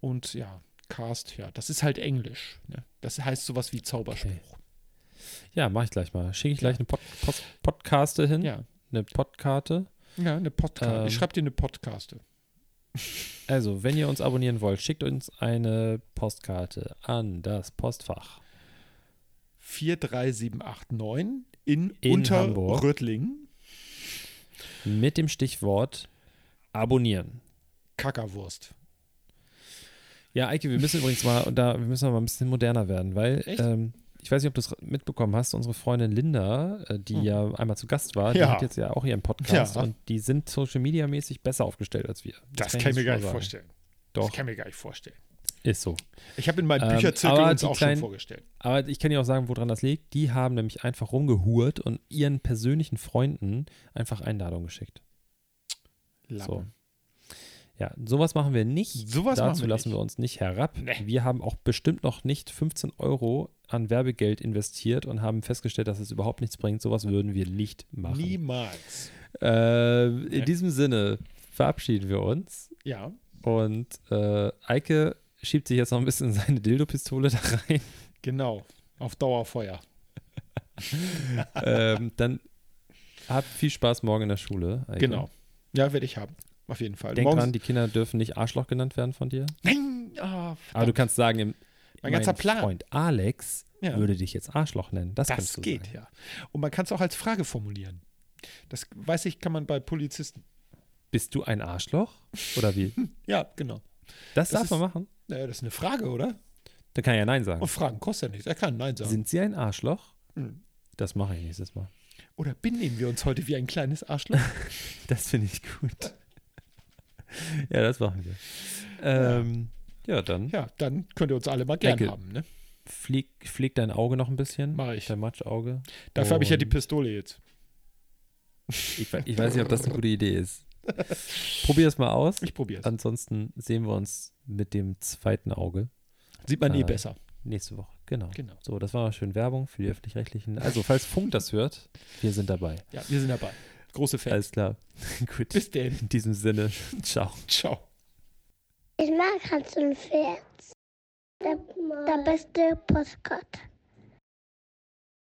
B: Und ja, Cast, ja, das ist halt Englisch. Ne? Das heißt sowas wie Zauberspruch.
C: Ja, mach ich gleich mal. Schicke ich gleich eine Pod Post Podcaste hin.
B: Ja.
C: Eine Podkarte.
B: Ja, eine Podcast.
C: Ähm.
B: ich schreibe dir eine Podcaste. *laughs*
C: Also, wenn ihr uns abonnieren wollt, schickt uns eine Postkarte an das Postfach.
B: 43789 in,
C: In Hamburg. Mit dem Stichwort abonnieren.
B: Kackerwurst.
C: Ja, Eike, wir müssen übrigens mal, und da, wir müssen mal ein bisschen moderner werden, weil ähm, ich weiß nicht, ob du es mitbekommen hast, unsere Freundin Linda, äh, die
B: Hm.
C: ja einmal zu Gast war, die
B: Ja.
C: hat jetzt ja auch ihren Podcast
B: Ja.
C: und die sind Social Media mäßig besser aufgestellt als wir.
B: Das,
C: kann
B: kann ich mir gar nicht
C: sagen.
B: vorstellen.
C: Doch,
B: Das kann ich mir gar nicht vorstellen.
C: Ist so.
B: Ich habe in meinem
C: Ähm,
B: Bücherzirkel uns auch
C: kleinen-
B: schon vorgestellt.
C: Aber ich kann dir auch sagen, woran das liegt. Die haben nämlich einfach rumgehurt und ihren persönlichen Freunden einfach Einladungen geschickt. So. Ja, sowas machen wir nicht.
B: Sowas
C: Dazu
B: machen wir
C: lassen
B: nicht.
C: wir uns nicht herab.
B: Nee.
C: Wir haben auch bestimmt noch nicht 15 Euro an Werbegeld investiert und haben festgestellt, dass es überhaupt nichts bringt. Sowas würden wir nicht machen.
B: Niemals.
C: Äh, in diesem Sinne verabschieden wir uns
B: Ja,
C: und äh, Eike schiebt sich jetzt noch ein bisschen seine Dildo-Pistole da rein.
B: genau. Auf Dauerfeuer. *laughs*
C: ähm, dann habt viel Spaß morgen in der Schule. Eike.
B: Genau. Ja, werde ich haben. Auf jeden Fall.
C: Denk
B: Morgens-
C: dran, die Kinder dürfen nicht Arschloch genannt werden von dir.
B: Nein! Ah,
C: Aber du kannst sagen, im,
B: Mein ganzer
C: mein
B: Plan.
C: Freund Alex
B: Ja.
C: würde dich jetzt Arschloch nennen. Das,
B: das
C: kannst du
B: geht,
C: sagen.
B: ja. Und man kann es auch als Frage formulieren. Das weiß ich, kann man bei Polizisten.
C: Bist du ein Arschloch? Oder wie? *laughs*
B: Ja, genau.
C: Das,
B: Das
C: darf man
B: ist-
C: machen.
B: Naja, das ist eine Frage, oder?
C: Dann kann er ja Nein sagen.
B: Und Fragen kostet ja nichts. Er kann Nein sagen.
C: Sind sie ein Arschloch?
B: Hm.
C: Das mache ich nächstes Mal.
B: Oder benehmen wir uns heute wie ein kleines Arschloch? *laughs*
C: Das finde ich gut. *laughs* ja, das machen wir. Ähm, ja. dann
B: ja, dann könnt ihr uns alle mal gern
C: Ecke.
B: haben. Ne?
C: flieg, flieg dein Auge noch ein bisschen.
B: Mach ich.
C: Dein Matschauge.
B: Dafür habe ich ja die Pistole jetzt.
C: Ich, ich weiß nicht, ob das eine gute Idee ist. *laughs* Probier es mal aus.
B: Ich probiere es.
C: Ansonsten sehen wir uns mit dem zweiten Auge
B: Sieht man eh
C: äh,
B: besser.
C: nächste Woche. Genau.
B: Genau.
C: So, das war mal schön Werbung für die Öffentlich-Rechtlichen. Also, falls Funk das hört, wir sind dabei.
B: Ja, wir sind dabei. Große Fans.
C: Alles klar. *laughs* Gut.
B: Bis denn.
C: In diesem Sinne, ciao.
B: Ciao.
E: Ich mag Hans und Pferd. Der, der beste Postkarte.